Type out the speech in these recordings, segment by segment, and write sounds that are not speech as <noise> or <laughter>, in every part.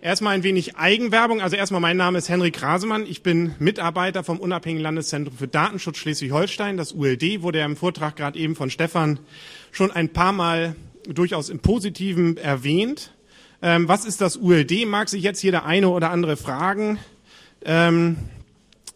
Erstmal ein wenig Eigenwerbung. Also erstmal mein Name ist Henrik Rasemann. Ich bin Mitarbeiter vom Unabhängigen Landeszentrum für Datenschutz Schleswig-Holstein. Das ULD wurde ja im Vortrag gerade eben von Stefan schon ein paar Mal durchaus im Positiven erwähnt. Ähm, was ist das ULD? Mag sich jetzt jeder eine oder andere fragen. Ähm,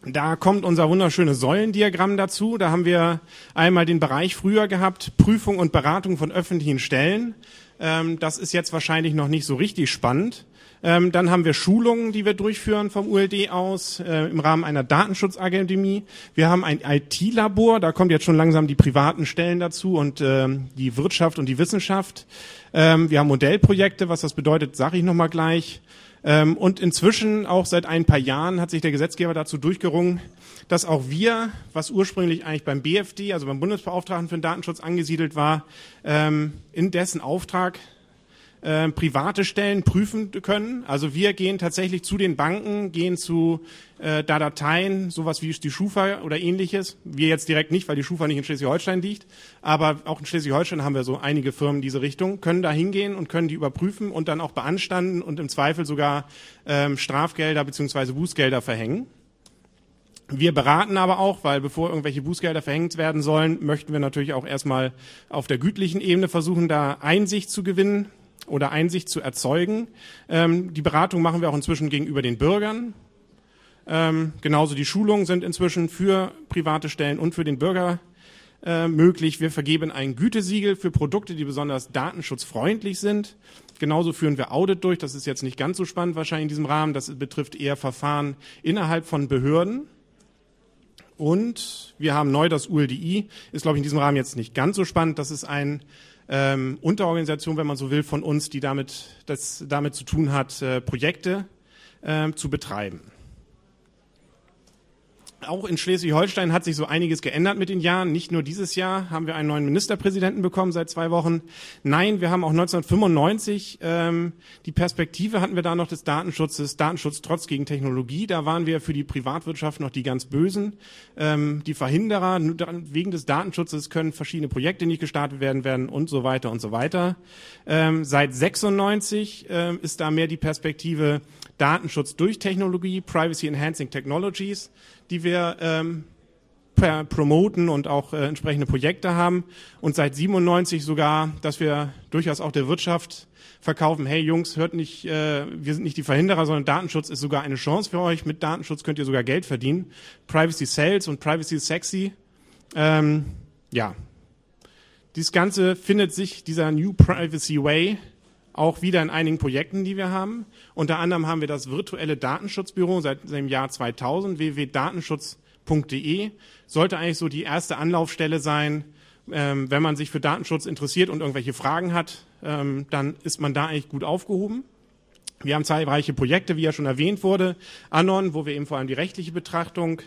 da kommt unser wunderschönes Säulendiagramm dazu. Da haben wir einmal den Bereich früher gehabt, Prüfung und Beratung von öffentlichen Stellen. Ähm, das ist jetzt wahrscheinlich noch nicht so richtig spannend. Ähm, dann haben wir Schulungen, die wir durchführen vom ULD aus äh, im Rahmen einer Datenschutzakademie. Wir haben ein IT-Labor, da kommt jetzt schon langsam die privaten Stellen dazu und äh, die Wirtschaft und die Wissenschaft. Ähm, wir haben Modellprojekte, was das bedeutet, sage ich nochmal gleich. Ähm, und inzwischen, auch seit ein paar Jahren, hat sich der Gesetzgeber dazu durchgerungen, dass auch wir, was ursprünglich eigentlich beim BFD, also beim Bundesbeauftragten für den Datenschutz angesiedelt war, ähm, in dessen Auftrag äh, private Stellen prüfen können. Also wir gehen tatsächlich zu den Banken, gehen zu äh, da Dateien, sowas wie die Schufa oder ähnliches. Wir jetzt direkt nicht, weil die Schufa nicht in Schleswig-Holstein liegt, aber auch in Schleswig-Holstein haben wir so einige Firmen in diese Richtung, können da hingehen und können die überprüfen und dann auch beanstanden und im Zweifel sogar ähm, Strafgelder beziehungsweise Bußgelder verhängen. Wir beraten aber auch, weil bevor irgendwelche Bußgelder verhängt werden sollen, möchten wir natürlich auch erstmal auf der gütlichen Ebene versuchen, da Einsicht zu gewinnen oder Einsicht zu erzeugen. Ähm, die Beratung machen wir auch inzwischen gegenüber den Bürgern. Ähm, genauso die Schulungen sind inzwischen für private Stellen und für den Bürger äh, möglich. Wir vergeben ein Gütesiegel für Produkte, die besonders datenschutzfreundlich sind. Genauso führen wir Audit durch. Das ist jetzt nicht ganz so spannend wahrscheinlich in diesem Rahmen. Das betrifft eher Verfahren innerhalb von Behörden. Und wir haben neu das ULDI. Ist, glaube ich, in diesem Rahmen jetzt nicht ganz so spannend. Das ist ein ähm, Unterorganisation, wenn man so will, von uns, die damit, das damit zu tun hat, äh, Projekte äh, zu betreiben auch in Schleswig-Holstein hat sich so einiges geändert mit den Jahren. Nicht nur dieses Jahr haben wir einen neuen Ministerpräsidenten bekommen seit zwei Wochen. Nein, wir haben auch 1995 ähm, die Perspektive hatten wir da noch des Datenschutzes, Datenschutz trotz gegen Technologie. Da waren wir für die Privatwirtschaft noch die ganz Bösen, ähm, die Verhinderer. Wegen des Datenschutzes können verschiedene Projekte nicht gestartet werden werden und so weiter und so weiter. Ähm, seit 96 ähm, ist da mehr die Perspektive Datenschutz durch Technologie, Privacy Enhancing Technologies die wir ähm, promoten und auch äh, entsprechende Projekte haben und seit 97 sogar, dass wir durchaus auch der Wirtschaft verkaufen, hey Jungs, hört nicht, äh, wir sind nicht die Verhinderer, sondern Datenschutz ist sogar eine Chance für euch. Mit Datenschutz könnt ihr sogar Geld verdienen. Privacy Sales und Privacy Sexy. Ähm, ja, dieses Ganze findet sich, dieser New Privacy Way, auch wieder in einigen Projekten, die wir haben. Unter anderem haben wir das virtuelle Datenschutzbüro seit dem Jahr 2000, www.datenschutz.de. Sollte eigentlich so die erste Anlaufstelle sein, ähm, wenn man sich für Datenschutz interessiert und irgendwelche Fragen hat, ähm, dann ist man da eigentlich gut aufgehoben. Wir haben zahlreiche Projekte, wie ja schon erwähnt wurde, Anon, wo wir eben vor allem die rechtliche Betrachtung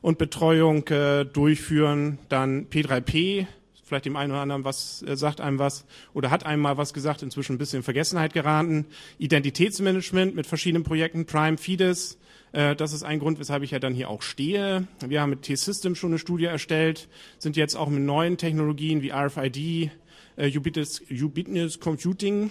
und Betreuung äh, durchführen. Dann P3P, vielleicht dem einen oder anderen was, äh, sagt einem was oder hat einem mal was gesagt, inzwischen ein bisschen in Vergessenheit geraten. Identitätsmanagement mit verschiedenen Projekten, Prime, Fides, äh, das ist ein Grund, weshalb ich ja dann hier auch stehe. Wir haben mit T-System schon eine Studie erstellt, sind jetzt auch mit neuen Technologien wie RFID, äh, Ubiquitous, Ubiquitous Computing,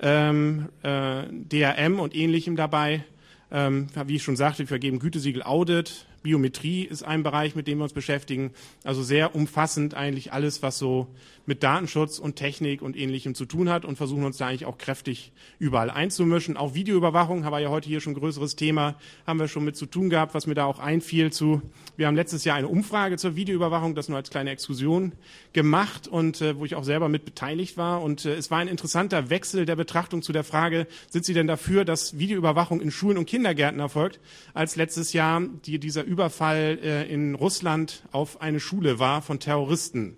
ähm, äh, DRM und ähnlichem dabei. Ähm, wie ich schon sagte, wir vergeben Gütesiegel Audit, Biometrie ist ein Bereich, mit dem wir uns beschäftigen. Also sehr umfassend eigentlich alles, was so mit Datenschutz und Technik und Ähnlichem zu tun hat und versuchen uns da eigentlich auch kräftig überall einzumischen. Auch Videoüberwachung haben wir ja heute hier schon ein größeres Thema, haben wir schon mit zu tun gehabt, was mir da auch einfiel zu. Wir haben letztes Jahr eine Umfrage zur Videoüberwachung, das nur als kleine Exkursion gemacht und äh, wo ich auch selber mit beteiligt war. Und äh, es war ein interessanter Wechsel der Betrachtung zu der Frage, sind Sie denn dafür, dass Videoüberwachung in Schulen und Kindergärten erfolgt, als letztes Jahr die, dieser Überfall äh, in Russland auf eine Schule war von Terroristen.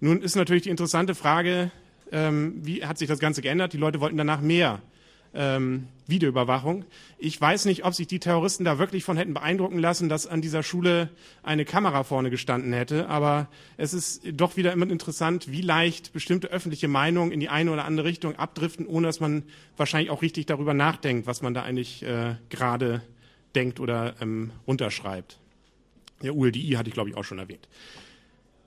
Nun ist natürlich die interessante Frage, ähm, wie hat sich das Ganze geändert? Die Leute wollten danach mehr ähm, Videoüberwachung. Ich weiß nicht, ob sich die Terroristen da wirklich von hätten beeindrucken lassen, dass an dieser Schule eine Kamera vorne gestanden hätte. Aber es ist doch wieder immer interessant, wie leicht bestimmte öffentliche Meinungen in die eine oder andere Richtung abdriften, ohne dass man wahrscheinlich auch richtig darüber nachdenkt, was man da eigentlich äh, gerade denkt oder ähm, runterschreibt. Der ULDI hatte ich, glaube ich, auch schon erwähnt.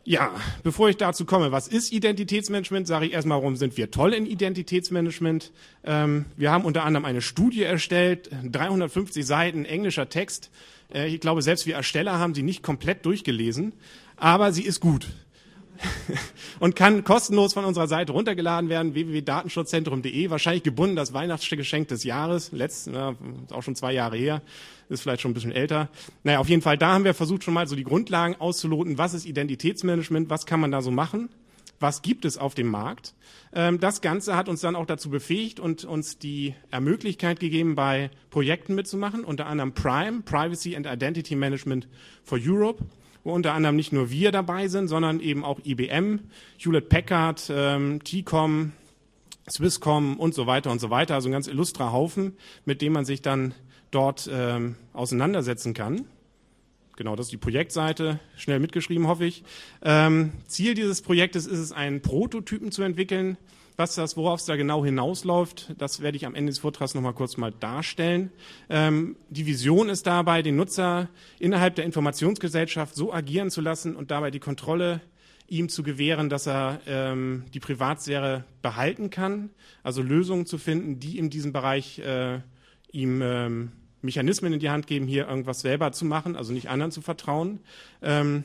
Ja, bevor ich dazu komme, was ist Identitätsmanagement, sage ich erstmal, warum sind wir toll in Identitätsmanagement. Ähm, wir haben unter anderem eine Studie erstellt, 350 Seiten englischer Text. Äh, ich glaube, selbst wir Ersteller haben sie nicht komplett durchgelesen, aber sie ist gut. <laughs> und kann kostenlos von unserer Seite runtergeladen werden, www.datenschutzzentrum.de, wahrscheinlich gebunden das Weihnachtsgeschenk des Jahres, letzt, na, ist auch schon zwei Jahre her, ist vielleicht schon ein bisschen älter. Naja, auf jeden Fall, da haben wir versucht schon mal so die Grundlagen auszuloten, was ist Identitätsmanagement, was kann man da so machen, was gibt es auf dem Markt. Ähm, das Ganze hat uns dann auch dazu befähigt und uns die Ermöglichkeit gegeben, bei Projekten mitzumachen, unter anderem Prime, Privacy and Identity Management for Europe wo unter anderem nicht nur wir dabei sind, sondern eben auch IBM, Hewlett Packard, ähm, T-Com, Swisscom und so weiter und so weiter. Also ein ganz illustrer Haufen, mit dem man sich dann dort ähm, auseinandersetzen kann. Genau, das ist die Projektseite. Schnell mitgeschrieben, hoffe ich. Ähm, Ziel dieses Projektes ist es, einen Prototypen zu entwickeln, was das, worauf es da genau hinausläuft, das werde ich am Ende des Vortrags noch mal kurz mal darstellen. Ähm, die Vision ist dabei, den Nutzer innerhalb der Informationsgesellschaft so agieren zu lassen und dabei die Kontrolle ihm zu gewähren, dass er ähm, die Privatsphäre behalten kann, also Lösungen zu finden, die in diesem Bereich äh, ihm ähm, Mechanismen in die Hand geben, hier irgendwas selber zu machen, also nicht anderen zu vertrauen. Ähm,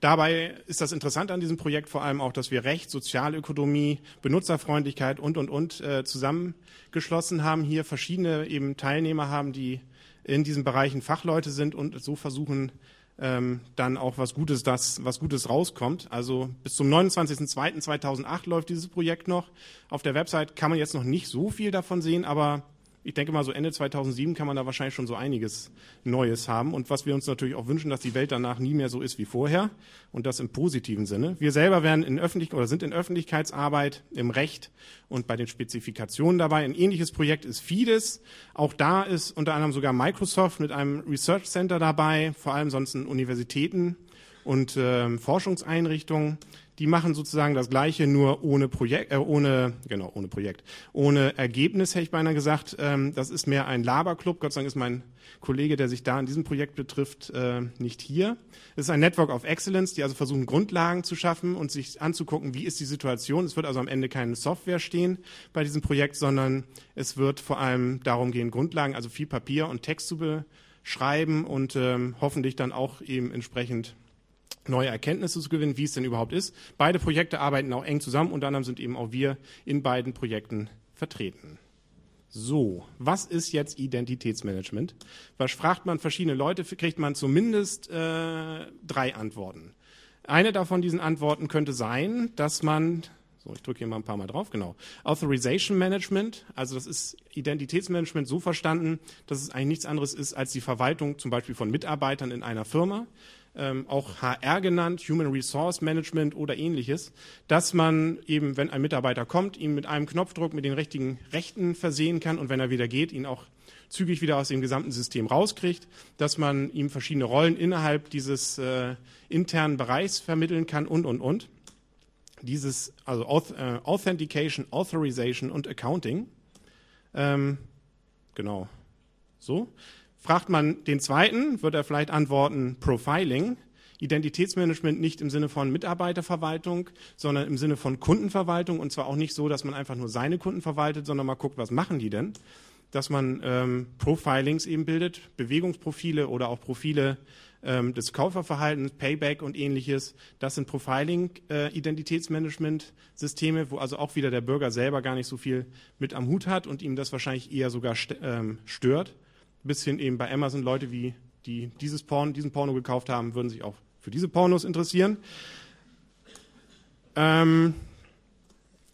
Dabei ist das Interessante an diesem Projekt vor allem auch, dass wir Recht, Sozialökonomie, Benutzerfreundlichkeit und, und, und äh, zusammengeschlossen haben, hier verschiedene eben Teilnehmer haben, die in diesen Bereichen Fachleute sind und so versuchen, ähm, dann auch was Gutes, das, was Gutes rauskommt. Also bis zum 29.02.2008 läuft dieses Projekt noch. Auf der Website kann man jetzt noch nicht so viel davon sehen, aber ich denke mal, so Ende 2007 kann man da wahrscheinlich schon so einiges Neues haben. Und was wir uns natürlich auch wünschen, dass die Welt danach nie mehr so ist wie vorher. Und das im positiven Sinne. Wir selber werden in Öffentlich oder sind in Öffentlichkeitsarbeit, im Recht und bei den Spezifikationen dabei. Ein ähnliches Projekt ist FIDES. Auch da ist unter anderem sogar Microsoft mit einem Research Center dabei, vor allem sonst in Universitäten und äh, Forschungseinrichtungen die machen sozusagen das Gleiche, nur ohne Projekt, äh, ohne, genau, ohne Projekt, ohne Ergebnis, hätte ich beinahe gesagt. Ähm, das ist mehr ein Laberclub. Gott sei Dank ist mein Kollege, der sich da in diesem Projekt betrifft, äh, nicht hier. Es ist ein Network of Excellence, die also versuchen, Grundlagen zu schaffen und sich anzugucken, wie ist die Situation. Es wird also am Ende keine Software stehen bei diesem Projekt, sondern es wird vor allem darum gehen, Grundlagen, also viel Papier und Text zu beschreiben und ähm, hoffentlich dann auch eben entsprechend neue Erkenntnisse zu gewinnen, wie es denn überhaupt ist. Beide Projekte arbeiten auch eng zusammen, unter anderem sind eben auch wir in beiden Projekten vertreten. So, was ist jetzt Identitätsmanagement? Was fragt man verschiedene Leute, kriegt man zumindest äh, drei Antworten. Eine davon diesen Antworten könnte sein, dass man, so ich drücke hier mal ein paar Mal drauf, genau, Authorization Management, also das ist Identitätsmanagement so verstanden, dass es eigentlich nichts anderes ist als die Verwaltung zum Beispiel von Mitarbeitern in einer Firma ähm, auch HR genannt, Human Resource Management oder ähnliches, dass man eben, wenn ein Mitarbeiter kommt, ihn mit einem Knopfdruck mit den richtigen Rechten versehen kann und wenn er wieder geht, ihn auch zügig wieder aus dem gesamten System rauskriegt, dass man ihm verschiedene Rollen innerhalb dieses äh, internen Bereichs vermitteln kann und, und, und. Dieses, also Auth äh, Authentication, Authorization und Accounting. Ähm, genau. So. Fragt man den zweiten, wird er vielleicht antworten Profiling. Identitätsmanagement nicht im Sinne von Mitarbeiterverwaltung, sondern im Sinne von Kundenverwaltung. Und zwar auch nicht so, dass man einfach nur seine Kunden verwaltet, sondern mal guckt, was machen die denn? Dass man ähm, Profilings eben bildet, Bewegungsprofile oder auch Profile ähm, des Kauferverhaltens, Payback und ähnliches. Das sind Profiling-Identitätsmanagement-Systeme, äh, wo also auch wieder der Bürger selber gar nicht so viel mit am Hut hat und ihm das wahrscheinlich eher sogar st ähm, stört bis hin eben bei Amazon Leute, wie die dieses Porn, diesen Porno gekauft haben, würden sich auch für diese Pornos interessieren. Ähm,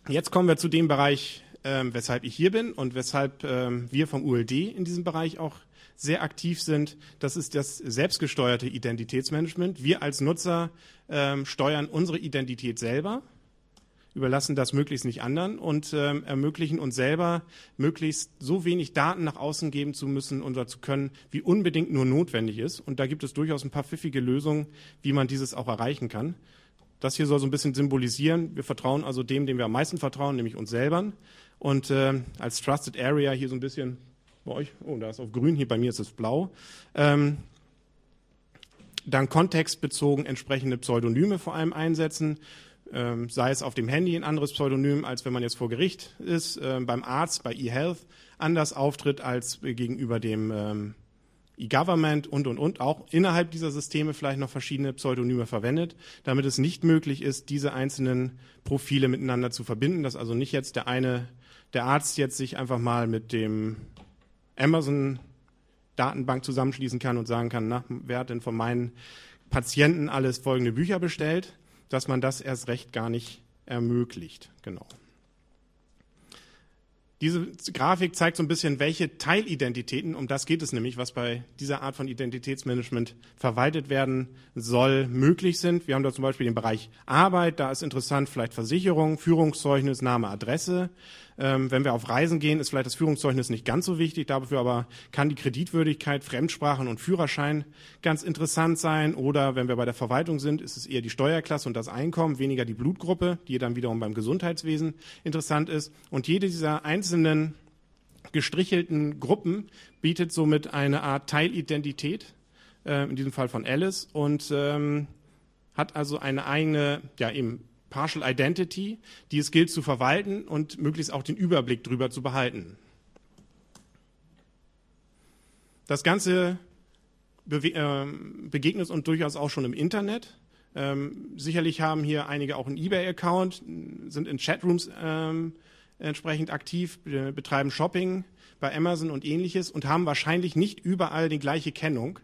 jetzt kommen wir zu dem Bereich, ähm, weshalb ich hier bin und weshalb ähm, wir vom ULD in diesem Bereich auch sehr aktiv sind. Das ist das selbstgesteuerte Identitätsmanagement. Wir als Nutzer ähm, steuern unsere Identität selber überlassen das möglichst nicht anderen und ähm, ermöglichen uns selber, möglichst so wenig Daten nach außen geben zu müssen oder zu können, wie unbedingt nur notwendig ist. Und da gibt es durchaus ein paar pfiffige Lösungen, wie man dieses auch erreichen kann. Das hier soll so ein bisschen symbolisieren. Wir vertrauen also dem, dem wir am meisten vertrauen, nämlich uns selber. Und äh, als Trusted Area hier so ein bisschen bei euch, oh, da ist auf grün, hier bei mir ist es blau. Ähm, dann kontextbezogen entsprechende Pseudonyme vor allem einsetzen, ähm, sei es auf dem Handy ein anderes Pseudonym, als wenn man jetzt vor Gericht ist, äh, beim Arzt, bei eHealth anders auftritt als gegenüber dem ähm, E-Government und, und, und, auch innerhalb dieser Systeme vielleicht noch verschiedene Pseudonyme verwendet, damit es nicht möglich ist, diese einzelnen Profile miteinander zu verbinden, dass also nicht jetzt der eine, der Arzt jetzt sich einfach mal mit dem Amazon Datenbank zusammenschließen kann und sagen kann, na, wer hat denn von meinen Patienten alles folgende Bücher bestellt, dass man das erst recht gar nicht ermöglicht. Genau. Diese Grafik zeigt so ein bisschen, welche Teilidentitäten, um das geht es nämlich, was bei dieser Art von Identitätsmanagement verwaltet werden soll, möglich sind. Wir haben da zum Beispiel den Bereich Arbeit, da ist interessant vielleicht Versicherung, Führungszeugnis, Name, Adresse. Ähm, wenn wir auf Reisen gehen, ist vielleicht das Führungszeugnis nicht ganz so wichtig. Dafür aber kann die Kreditwürdigkeit, Fremdsprachen und Führerschein ganz interessant sein. Oder wenn wir bei der Verwaltung sind, ist es eher die Steuerklasse und das Einkommen, weniger die Blutgruppe, die dann wiederum beim Gesundheitswesen interessant ist. Und jede dieser einzelnen gestrichelten Gruppen bietet somit eine Art Teilidentität, äh, in diesem Fall von Alice, und ähm, hat also eine eigene, ja eben Partial Identity, die es gilt zu verwalten und möglichst auch den Überblick darüber zu behalten. Das Ganze ähm, begegnet uns durchaus auch schon im Internet. Ähm, sicherlich haben hier einige auch einen eBay-Account, sind in Chatrooms ähm, entsprechend aktiv, betreiben Shopping bei Amazon und ähnliches und haben wahrscheinlich nicht überall die gleiche Kennung,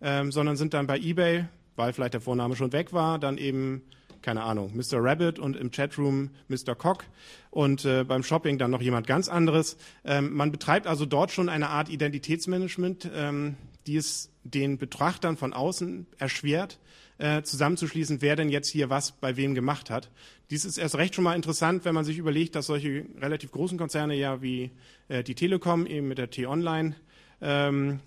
ähm, sondern sind dann bei eBay, weil vielleicht der Vorname schon weg war, dann eben keine Ahnung, Mr. Rabbit und im Chatroom Mr. Cock und äh, beim Shopping dann noch jemand ganz anderes. Ähm, man betreibt also dort schon eine Art Identitätsmanagement, ähm, die es den Betrachtern von außen erschwert, äh, zusammenzuschließen, wer denn jetzt hier was bei wem gemacht hat. Dies ist erst recht schon mal interessant, wenn man sich überlegt, dass solche relativ großen Konzerne ja wie äh, die Telekom eben mit der T-Online ähm,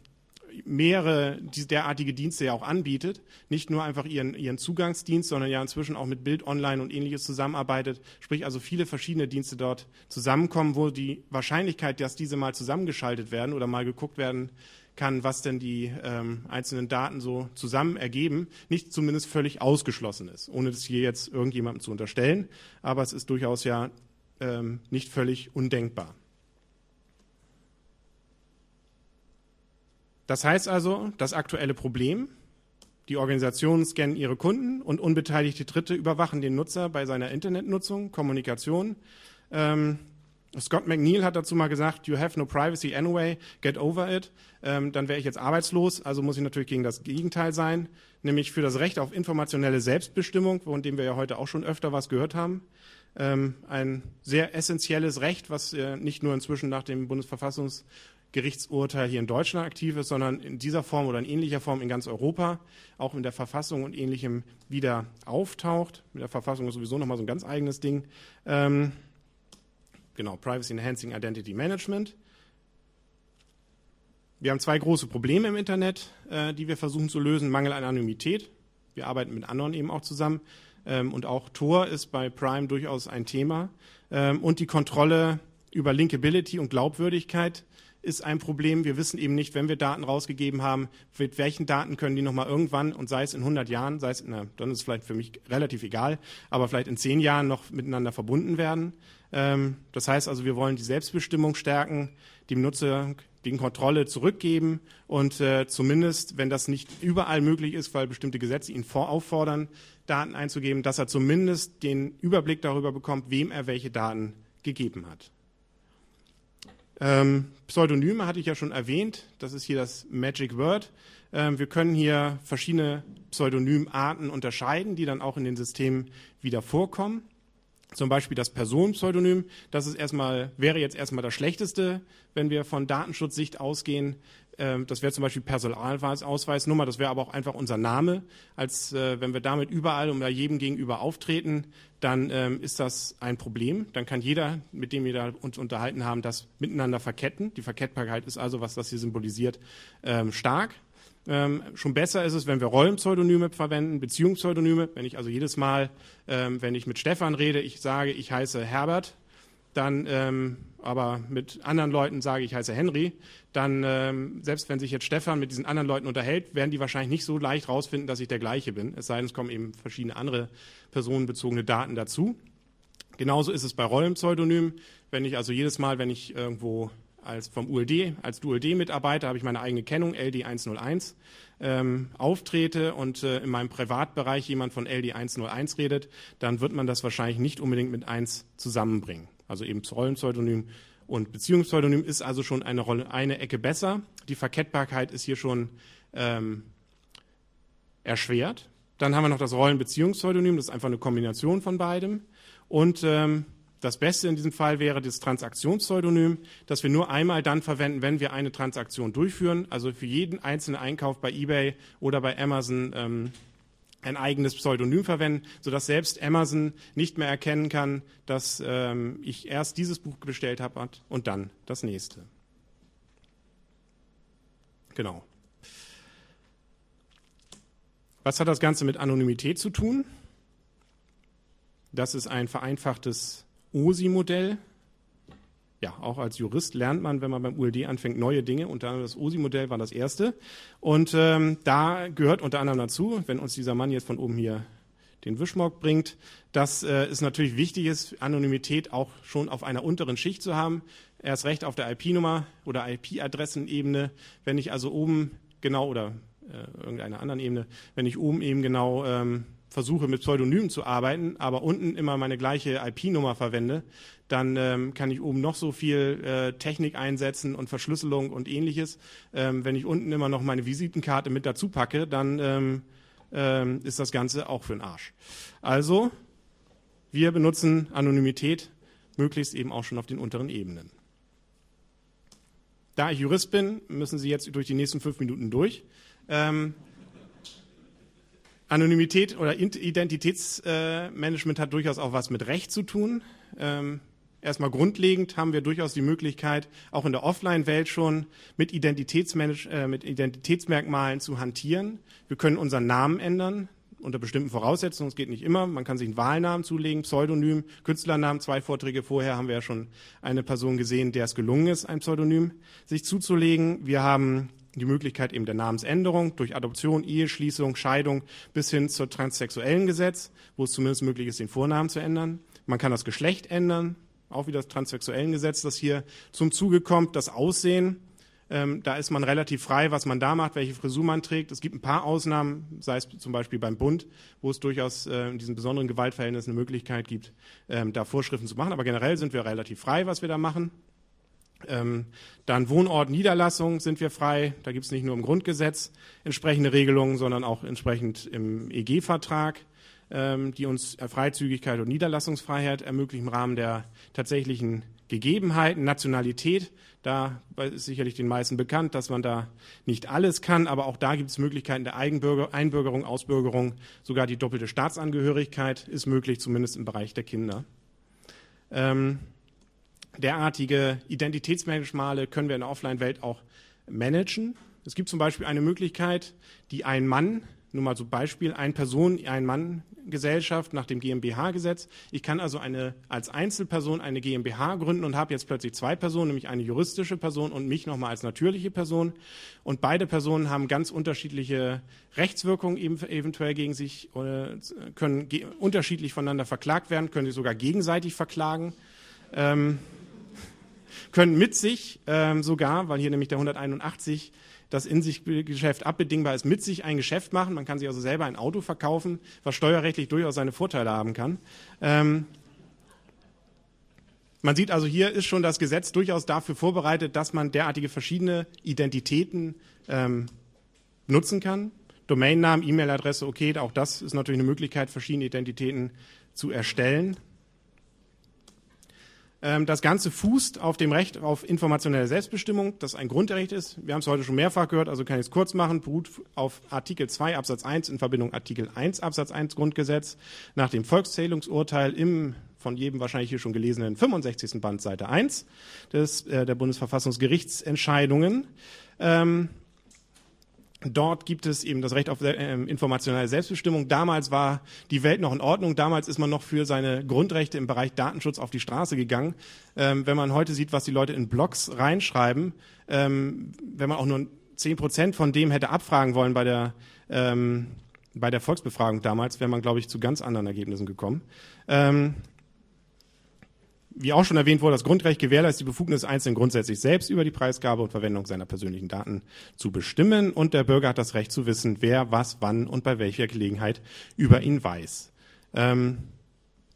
mehrere derartige Dienste ja auch anbietet, nicht nur einfach ihren, ihren Zugangsdienst, sondern ja inzwischen auch mit Bild Online und ähnliches zusammenarbeitet, sprich also viele verschiedene Dienste dort zusammenkommen, wo die Wahrscheinlichkeit, dass diese mal zusammengeschaltet werden oder mal geguckt werden kann, was denn die ähm, einzelnen Daten so zusammen ergeben, nicht zumindest völlig ausgeschlossen ist, ohne das hier jetzt irgendjemandem zu unterstellen, aber es ist durchaus ja ähm, nicht völlig undenkbar. Das heißt also, das aktuelle Problem, die Organisationen scannen ihre Kunden und unbeteiligte Dritte überwachen den Nutzer bei seiner Internetnutzung, Kommunikation. Ähm, Scott McNeil hat dazu mal gesagt, you have no privacy anyway, get over it. Ähm, dann wäre ich jetzt arbeitslos, also muss ich natürlich gegen das Gegenteil sein, nämlich für das Recht auf informationelle Selbstbestimmung, von dem wir ja heute auch schon öfter was gehört haben. Ähm, ein sehr essentielles Recht, was äh, nicht nur inzwischen nach dem Bundesverfassungs Gerichtsurteil hier in Deutschland aktiv ist, sondern in dieser Form oder in ähnlicher Form in ganz Europa, auch in der Verfassung und ähnlichem wieder auftaucht. Mit der Verfassung ist sowieso nochmal so ein ganz eigenes Ding. Ähm, genau, Privacy Enhancing Identity Management. Wir haben zwei große Probleme im Internet, äh, die wir versuchen zu lösen. Mangel an Anonymität. Wir arbeiten mit anderen eben auch zusammen. Ähm, und auch Tor ist bei Prime durchaus ein Thema. Ähm, und die Kontrolle über Linkability und Glaubwürdigkeit ist ein Problem. Wir wissen eben nicht, wenn wir Daten rausgegeben haben, mit welchen Daten können die nochmal irgendwann und sei es in 100 Jahren, sei es, na, dann ist es vielleicht für mich relativ egal, aber vielleicht in 10 Jahren noch miteinander verbunden werden. Ähm, das heißt also, wir wollen die Selbstbestimmung stärken, dem Nutzer gegen Kontrolle zurückgeben und äh, zumindest, wenn das nicht überall möglich ist, weil bestimmte Gesetze ihn auffordern, Daten einzugeben, dass er zumindest den Überblick darüber bekommt, wem er welche Daten gegeben hat. Ähm, Pseudonyme hatte ich ja schon erwähnt. Das ist hier das Magic Word. Ähm, wir können hier verschiedene Pseudonymarten unterscheiden, die dann auch in den Systemen wieder vorkommen. Zum Beispiel das Personenpseudonym. Das ist erstmal, wäre jetzt erstmal das Schlechteste, wenn wir von Datenschutzsicht ausgehen. Ähm, das wäre zum Beispiel Personalausweisnummer, das wäre aber auch einfach unser Name. Als äh, wenn wir damit überall und bei jedem gegenüber auftreten, dann ähm, ist das ein Problem. Dann kann jeder, mit dem wir da uns unterhalten haben, das miteinander verketten. Die Verkettbarkeit ist also, was das hier symbolisiert, ähm, stark. Ähm, schon besser ist es, wenn wir Rollenpseudonyme verwenden, Beziehungspseudonyme. Wenn ich also jedes Mal, ähm, wenn ich mit Stefan rede, ich sage, ich heiße Herbert, dann ähm, aber mit anderen Leuten sage, ich heiße Henry, dann, ähm, selbst wenn sich jetzt Stefan mit diesen anderen Leuten unterhält, werden die wahrscheinlich nicht so leicht rausfinden, dass ich der gleiche bin. Es sei denn, es kommen eben verschiedene andere personenbezogene Daten dazu. Genauso ist es bei Rollenpseudonymen. Wenn ich also jedes Mal, wenn ich irgendwo als vom ULD, als DULD-Mitarbeiter habe ich meine eigene Kennung, LD101, ähm, auftrete und äh, in meinem Privatbereich jemand von LD101 redet, dann wird man das wahrscheinlich nicht unbedingt mit 1 zusammenbringen also eben Rollenpseudonym und Beziehungspseudonym ist also schon eine Rolle, eine Ecke besser. Die Verkettbarkeit ist hier schon ähm, erschwert. Dann haben wir noch das Rollenbeziehungspseudonym, das ist einfach eine Kombination von beidem. Und ähm, das Beste in diesem Fall wäre das Transaktionspseudonym, das wir nur einmal dann verwenden, wenn wir eine Transaktion durchführen. Also für jeden einzelnen Einkauf bei eBay oder bei Amazon ähm, ein eigenes Pseudonym verwenden, sodass selbst Amazon nicht mehr erkennen kann, dass ähm, ich erst dieses Buch bestellt habe und dann das nächste. Genau. Was hat das Ganze mit Anonymität zu tun? Das ist ein vereinfachtes OSI-Modell ja, auch als Jurist lernt man, wenn man beim ULD anfängt, neue Dinge. Unter anderem das OSI-Modell war das erste. Und ähm, da gehört unter anderem dazu, wenn uns dieser Mann jetzt von oben hier den Wischmock bringt, dass äh, es natürlich wichtig ist, Anonymität auch schon auf einer unteren Schicht zu haben. Erst recht auf der IP-Nummer oder IP-Adressenebene. Wenn ich also oben genau oder äh, irgendeiner anderen Ebene, wenn ich oben eben genau ähm, versuche mit Pseudonymen zu arbeiten, aber unten immer meine gleiche IP-Nummer verwende, dann ähm, kann ich oben noch so viel äh, Technik einsetzen und Verschlüsselung und ähnliches. Ähm, wenn ich unten immer noch meine Visitenkarte mit dazu packe, dann ähm, ähm, ist das Ganze auch für den Arsch. Also, wir benutzen Anonymität möglichst eben auch schon auf den unteren Ebenen. Da ich Jurist bin, müssen Sie jetzt durch die nächsten fünf Minuten durch. Ähm, Anonymität oder Identitätsmanagement hat durchaus auch was mit Recht zu tun. Ähm, erstmal grundlegend haben wir durchaus die Möglichkeit, auch in der Offline-Welt schon mit, Identitätsmanage äh, mit Identitätsmerkmalen zu hantieren. Wir können unseren Namen ändern unter bestimmten Voraussetzungen. Es geht nicht immer. Man kann sich einen Wahlnamen zulegen, Pseudonym, Künstlernamen. Zwei Vorträge vorher haben wir ja schon eine Person gesehen, der es gelungen ist, ein Pseudonym sich zuzulegen. Wir haben die Möglichkeit eben der Namensänderung durch Adoption, Eheschließung, Scheidung bis hin zur transsexuellen Gesetz, wo es zumindest möglich ist, den Vornamen zu ändern. Man kann das Geschlecht ändern, auch wie das transsexuellen Gesetz, das hier zum Zuge kommt, das Aussehen. Ähm, da ist man relativ frei, was man da macht, welche Frisur man trägt. Es gibt ein paar Ausnahmen, sei es zum Beispiel beim Bund, wo es durchaus äh, in diesen besonderen Gewaltverhältnissen eine Möglichkeit gibt, ähm, da Vorschriften zu machen. Aber generell sind wir relativ frei, was wir da machen. Ähm, dann Wohnort, Niederlassung sind wir frei. Da gibt es nicht nur im Grundgesetz entsprechende Regelungen, sondern auch entsprechend im EG-Vertrag, ähm, die uns Freizügigkeit und Niederlassungsfreiheit ermöglichen im Rahmen der tatsächlichen Gegebenheiten. Nationalität, da ist sicherlich den meisten bekannt, dass man da nicht alles kann, aber auch da gibt es Möglichkeiten der Eigenbürger, Einbürgerung, Ausbürgerung. Sogar die doppelte Staatsangehörigkeit ist möglich, zumindest im Bereich der Kinder. Ähm, derartige Identitätsmerkmale können wir in der Offline-Welt auch managen. Es gibt zum Beispiel eine Möglichkeit, die ein Mann, nur mal so Beispiel, ein Person, ein Mann Gesellschaft nach dem GmbH-Gesetz. Ich kann also eine, als Einzelperson eine GmbH gründen und habe jetzt plötzlich zwei Personen, nämlich eine juristische Person und mich nochmal als natürliche Person. Und beide Personen haben ganz unterschiedliche Rechtswirkungen eventuell gegen sich, äh, können unterschiedlich voneinander verklagt werden, können sie sogar gegenseitig verklagen. Ähm, können mit sich ähm, sogar, weil hier nämlich der 181 das in sich Geschäft abbedingbar ist, mit sich ein Geschäft machen. Man kann sich also selber ein Auto verkaufen, was steuerrechtlich durchaus seine Vorteile haben kann. Ähm, man sieht also, hier ist schon das Gesetz durchaus dafür vorbereitet, dass man derartige verschiedene Identitäten ähm, nutzen kann. Domainnamen, E-Mail-Adresse, okay, auch das ist natürlich eine Möglichkeit, verschiedene Identitäten zu erstellen. Ähm, das Ganze fußt auf dem Recht auf informationelle Selbstbestimmung, das ein Grundrecht ist. Wir haben es heute schon mehrfach gehört, also kann ich es kurz machen, beruht auf Artikel 2 Absatz 1 in Verbindung Artikel 1 Absatz 1 Grundgesetz nach dem Volkszählungsurteil im von jedem wahrscheinlich hier schon gelesenen 65. Band Seite 1 des, äh, der Bundesverfassungsgerichtsentscheidungen. Ähm, Dort gibt es eben das Recht auf äh, informationelle Selbstbestimmung. Damals war die Welt noch in Ordnung. Damals ist man noch für seine Grundrechte im Bereich Datenschutz auf die Straße gegangen. Ähm, wenn man heute sieht, was die Leute in Blogs reinschreiben, ähm, wenn man auch nur zehn Prozent von dem hätte abfragen wollen bei der ähm, bei der Volksbefragung damals, wäre man, glaube ich, zu ganz anderen Ergebnissen gekommen. Wie auch schon erwähnt wurde, das Grundrecht gewährleistet die Befugnis einzelnen grundsätzlich selbst über die Preisgabe und Verwendung seiner persönlichen Daten zu bestimmen und der Bürger hat das Recht zu wissen, wer was, wann und bei welcher Gelegenheit über ihn weiß. Ähm,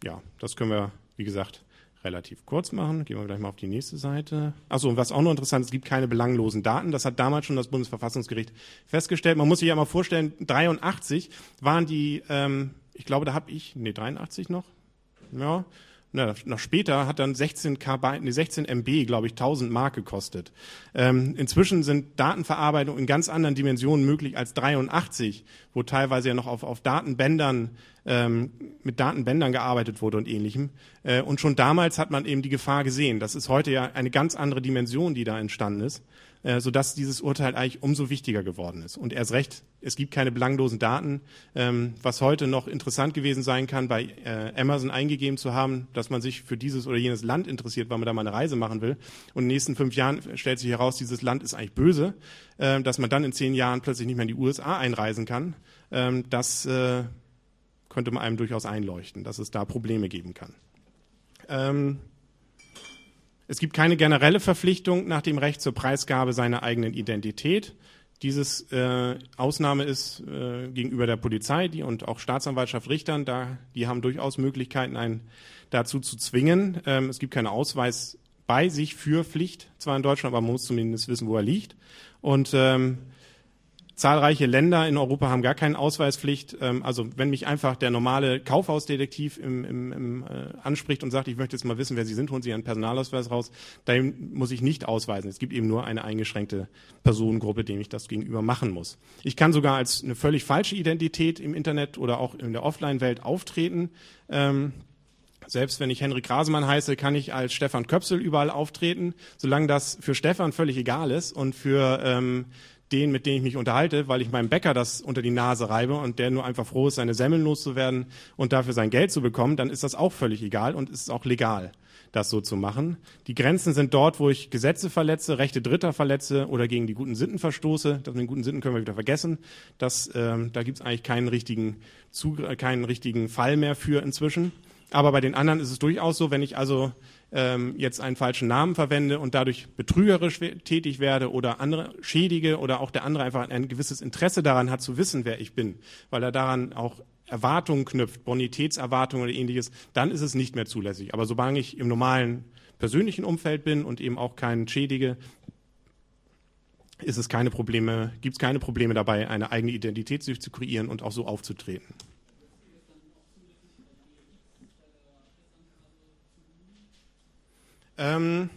ja, das können wir, wie gesagt, relativ kurz machen. Gehen wir gleich mal auf die nächste Seite. Achso, und was auch noch interessant ist, es gibt keine belanglosen Daten. Das hat damals schon das Bundesverfassungsgericht festgestellt. Man muss sich ja mal vorstellen, 83 waren die, ähm, ich glaube, da habe ich, nee, 83 noch, ja, na, noch später hat dann 16 KB, nee, 16 MB, glaube ich, 1000 Mark gekostet. Ähm, inzwischen sind Datenverarbeitung in ganz anderen Dimensionen möglich als 83, wo teilweise ja noch auf, auf Datenbändern ähm, mit Datenbändern gearbeitet wurde und ähnlichem. Äh, und schon damals hat man eben die Gefahr gesehen. Das ist heute ja eine ganz andere Dimension, die da entstanden ist. Äh, sodass dieses Urteil eigentlich umso wichtiger geworden ist. Und erst recht, es gibt keine belanglosen Daten. Ähm, was heute noch interessant gewesen sein kann, bei äh, Amazon eingegeben zu haben, dass man sich für dieses oder jenes Land interessiert, weil man da mal eine Reise machen will. Und in den nächsten fünf Jahren stellt sich heraus, dieses Land ist eigentlich böse, äh, dass man dann in zehn Jahren plötzlich nicht mehr in die USA einreisen kann. Ähm, das äh, könnte man einem durchaus einleuchten, dass es da Probleme geben kann. Ähm, es gibt keine generelle Verpflichtung nach dem Recht zur Preisgabe seiner eigenen Identität. Dieses äh, Ausnahme ist äh, gegenüber der Polizei die und auch Staatsanwaltschaft, Richtern, da, die haben durchaus Möglichkeiten, einen dazu zu zwingen. Ähm, es gibt keinen Ausweis bei sich für Pflicht, zwar in Deutschland, aber man muss zumindest wissen, wo er liegt. Und ähm, Zahlreiche Länder in Europa haben gar keine Ausweispflicht. Ähm, also wenn mich einfach der normale Kaufhausdetektiv im, im, im, äh, anspricht und sagt, ich möchte jetzt mal wissen, wer Sie sind, holen Sie Ihren Personalausweis raus, dann muss ich nicht ausweisen. Es gibt eben nur eine eingeschränkte Personengruppe, dem ich das gegenüber machen muss. Ich kann sogar als eine völlig falsche Identität im Internet oder auch in der Offline-Welt auftreten. Ähm, selbst wenn ich Henrik Rasemann heiße, kann ich als Stefan Köpsel überall auftreten, solange das für Stefan völlig egal ist und für ähm, den, mit dem ich mich unterhalte, weil ich meinem Bäcker das unter die Nase reibe und der nur einfach froh ist, seine Semmeln loszuwerden und dafür sein Geld zu bekommen, dann ist das auch völlig egal und ist auch legal, das so zu machen. Die Grenzen sind dort, wo ich Gesetze verletze, Rechte Dritter verletze oder gegen die guten Sitten verstoße. Das mit den guten Sitten können wir wieder vergessen. Das, ähm, da gibt es eigentlich keinen richtigen, Zugr keinen richtigen Fall mehr für inzwischen. Aber bei den anderen ist es durchaus so, wenn ich also ähm, jetzt einen falschen Namen verwende und dadurch betrügerisch tätig werde oder andere schädige oder auch der andere einfach ein gewisses Interesse daran hat zu wissen, wer ich bin, weil er daran auch Erwartungen knüpft, Bonitätserwartungen oder ähnliches, dann ist es nicht mehr zulässig. Aber solange ich im normalen persönlichen Umfeld bin und eben auch keinen schädige, ist es keine Probleme, gibt es keine Probleme dabei, eine eigene Identität zu kreieren und auch so aufzutreten. Ähm,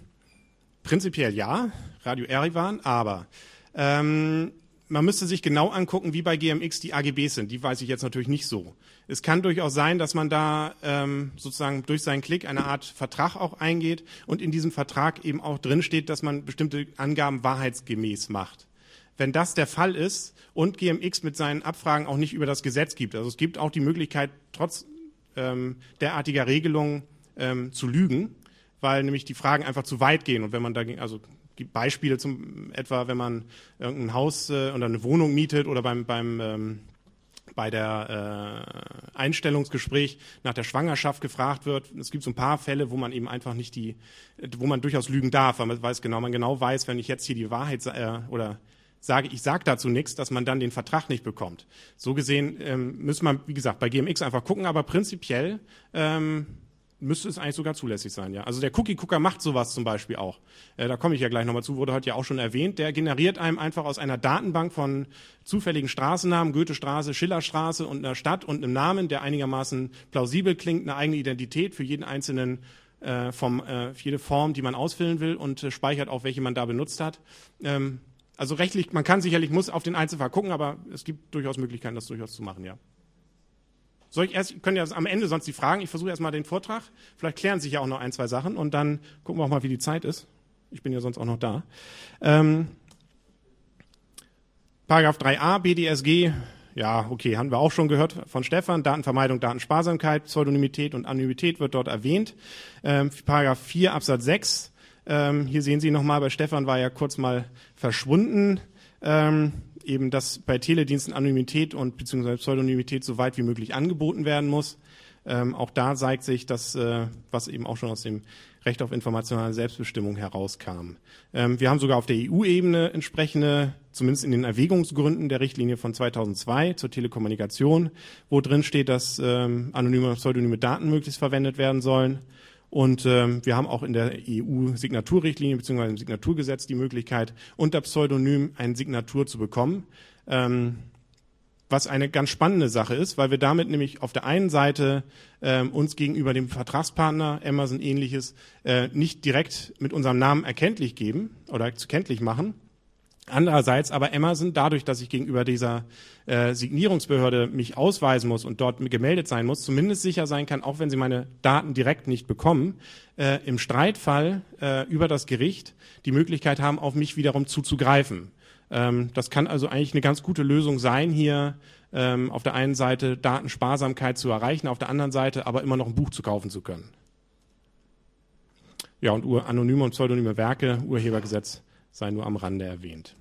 prinzipiell ja, Radio Erivan, aber ähm, man müsste sich genau angucken, wie bei GMX die AGBs sind. Die weiß ich jetzt natürlich nicht so. Es kann durchaus sein, dass man da ähm, sozusagen durch seinen Klick eine Art Vertrag auch eingeht und in diesem Vertrag eben auch drinsteht, dass man bestimmte Angaben wahrheitsgemäß macht. Wenn das der Fall ist und GMX mit seinen Abfragen auch nicht über das Gesetz gibt, also es gibt auch die Möglichkeit, trotz ähm, derartiger Regelungen ähm, zu lügen, weil nämlich die Fragen einfach zu weit gehen. Und wenn man dagegen, also gibt Beispiele zum etwa, wenn man irgendein Haus äh, oder eine Wohnung mietet oder beim, beim ähm, bei der äh, Einstellungsgespräch nach der Schwangerschaft gefragt wird. Es gibt so ein paar Fälle, wo man eben einfach nicht die, wo man durchaus lügen darf, weil man weiß genau, man genau weiß, wenn ich jetzt hier die Wahrheit äh, oder sage, ich sage dazu nichts, dass man dann den Vertrag nicht bekommt. So gesehen ähm, müssen man, wie gesagt, bei GMX einfach gucken, aber prinzipiell ähm, müsste es eigentlich sogar zulässig sein, ja. Also der Cookie-Cooker macht sowas zum Beispiel auch. Äh, da komme ich ja gleich nochmal zu, wurde heute ja auch schon erwähnt. Der generiert einem einfach aus einer Datenbank von zufälligen Straßennamen, Goethestraße, Schillerstraße und einer Stadt und einem Namen, der einigermaßen plausibel klingt, eine eigene Identität für jeden einzelnen äh, vom, äh, jede Form, die man ausfüllen will und äh, speichert auch, welche man da benutzt hat. Ähm, also rechtlich, man kann sicherlich, muss auf den Einzelfall gucken, aber es gibt durchaus Möglichkeiten, das durchaus zu machen, ja. Soll ich erst, können ja am Ende sonst die Fragen. Ich versuche erstmal den Vortrag. Vielleicht klären sich ja auch noch ein, zwei Sachen und dann gucken wir auch mal, wie die Zeit ist. Ich bin ja sonst auch noch da. Ähm, Paragraph 3a BDSG, ja, okay, haben wir auch schon gehört von Stefan. Datenvermeidung, Datensparsamkeit, Pseudonymität und Anonymität wird dort erwähnt. Ähm, Paragraph 4 Absatz 6. Ähm, hier sehen Sie nochmal, bei Stefan war ja kurz mal verschwunden. Ähm, eben, dass bei Telediensten Anonymität und beziehungsweise Pseudonymität so weit wie möglich angeboten werden muss. Ähm, auch da zeigt sich, dass, äh, was eben auch schon aus dem Recht auf informationale Selbstbestimmung herauskam. Ähm, wir haben sogar auf der EU-Ebene entsprechende, zumindest in den Erwägungsgründen der Richtlinie von 2002 zur Telekommunikation, wo drin steht, dass ähm, anonyme und pseudonyme Daten möglichst verwendet werden sollen. Und ähm, wir haben auch in der EU-Signaturrichtlinie bzw. im Signaturgesetz die Möglichkeit, unter Pseudonym eine Signatur zu bekommen. Ähm, was eine ganz spannende Sache ist, weil wir damit nämlich auf der einen Seite ähm, uns gegenüber dem Vertragspartner Amazon ähnliches äh, nicht direkt mit unserem Namen erkenntlich geben oder kenntlich machen. Andererseits aber Amazon, dadurch, dass ich gegenüber dieser äh, Signierungsbehörde mich ausweisen muss und dort gemeldet sein muss, zumindest sicher sein kann, auch wenn sie meine Daten direkt nicht bekommen, äh, im Streitfall äh, über das Gericht die Möglichkeit haben, auf mich wiederum zuzugreifen. Ähm, das kann also eigentlich eine ganz gute Lösung sein, hier ähm, auf der einen Seite Datensparsamkeit zu erreichen, auf der anderen Seite aber immer noch ein Buch zu kaufen zu können. Ja, und anonyme und pseudonyme Werke, Urhebergesetz sei nur am Rande erwähnt.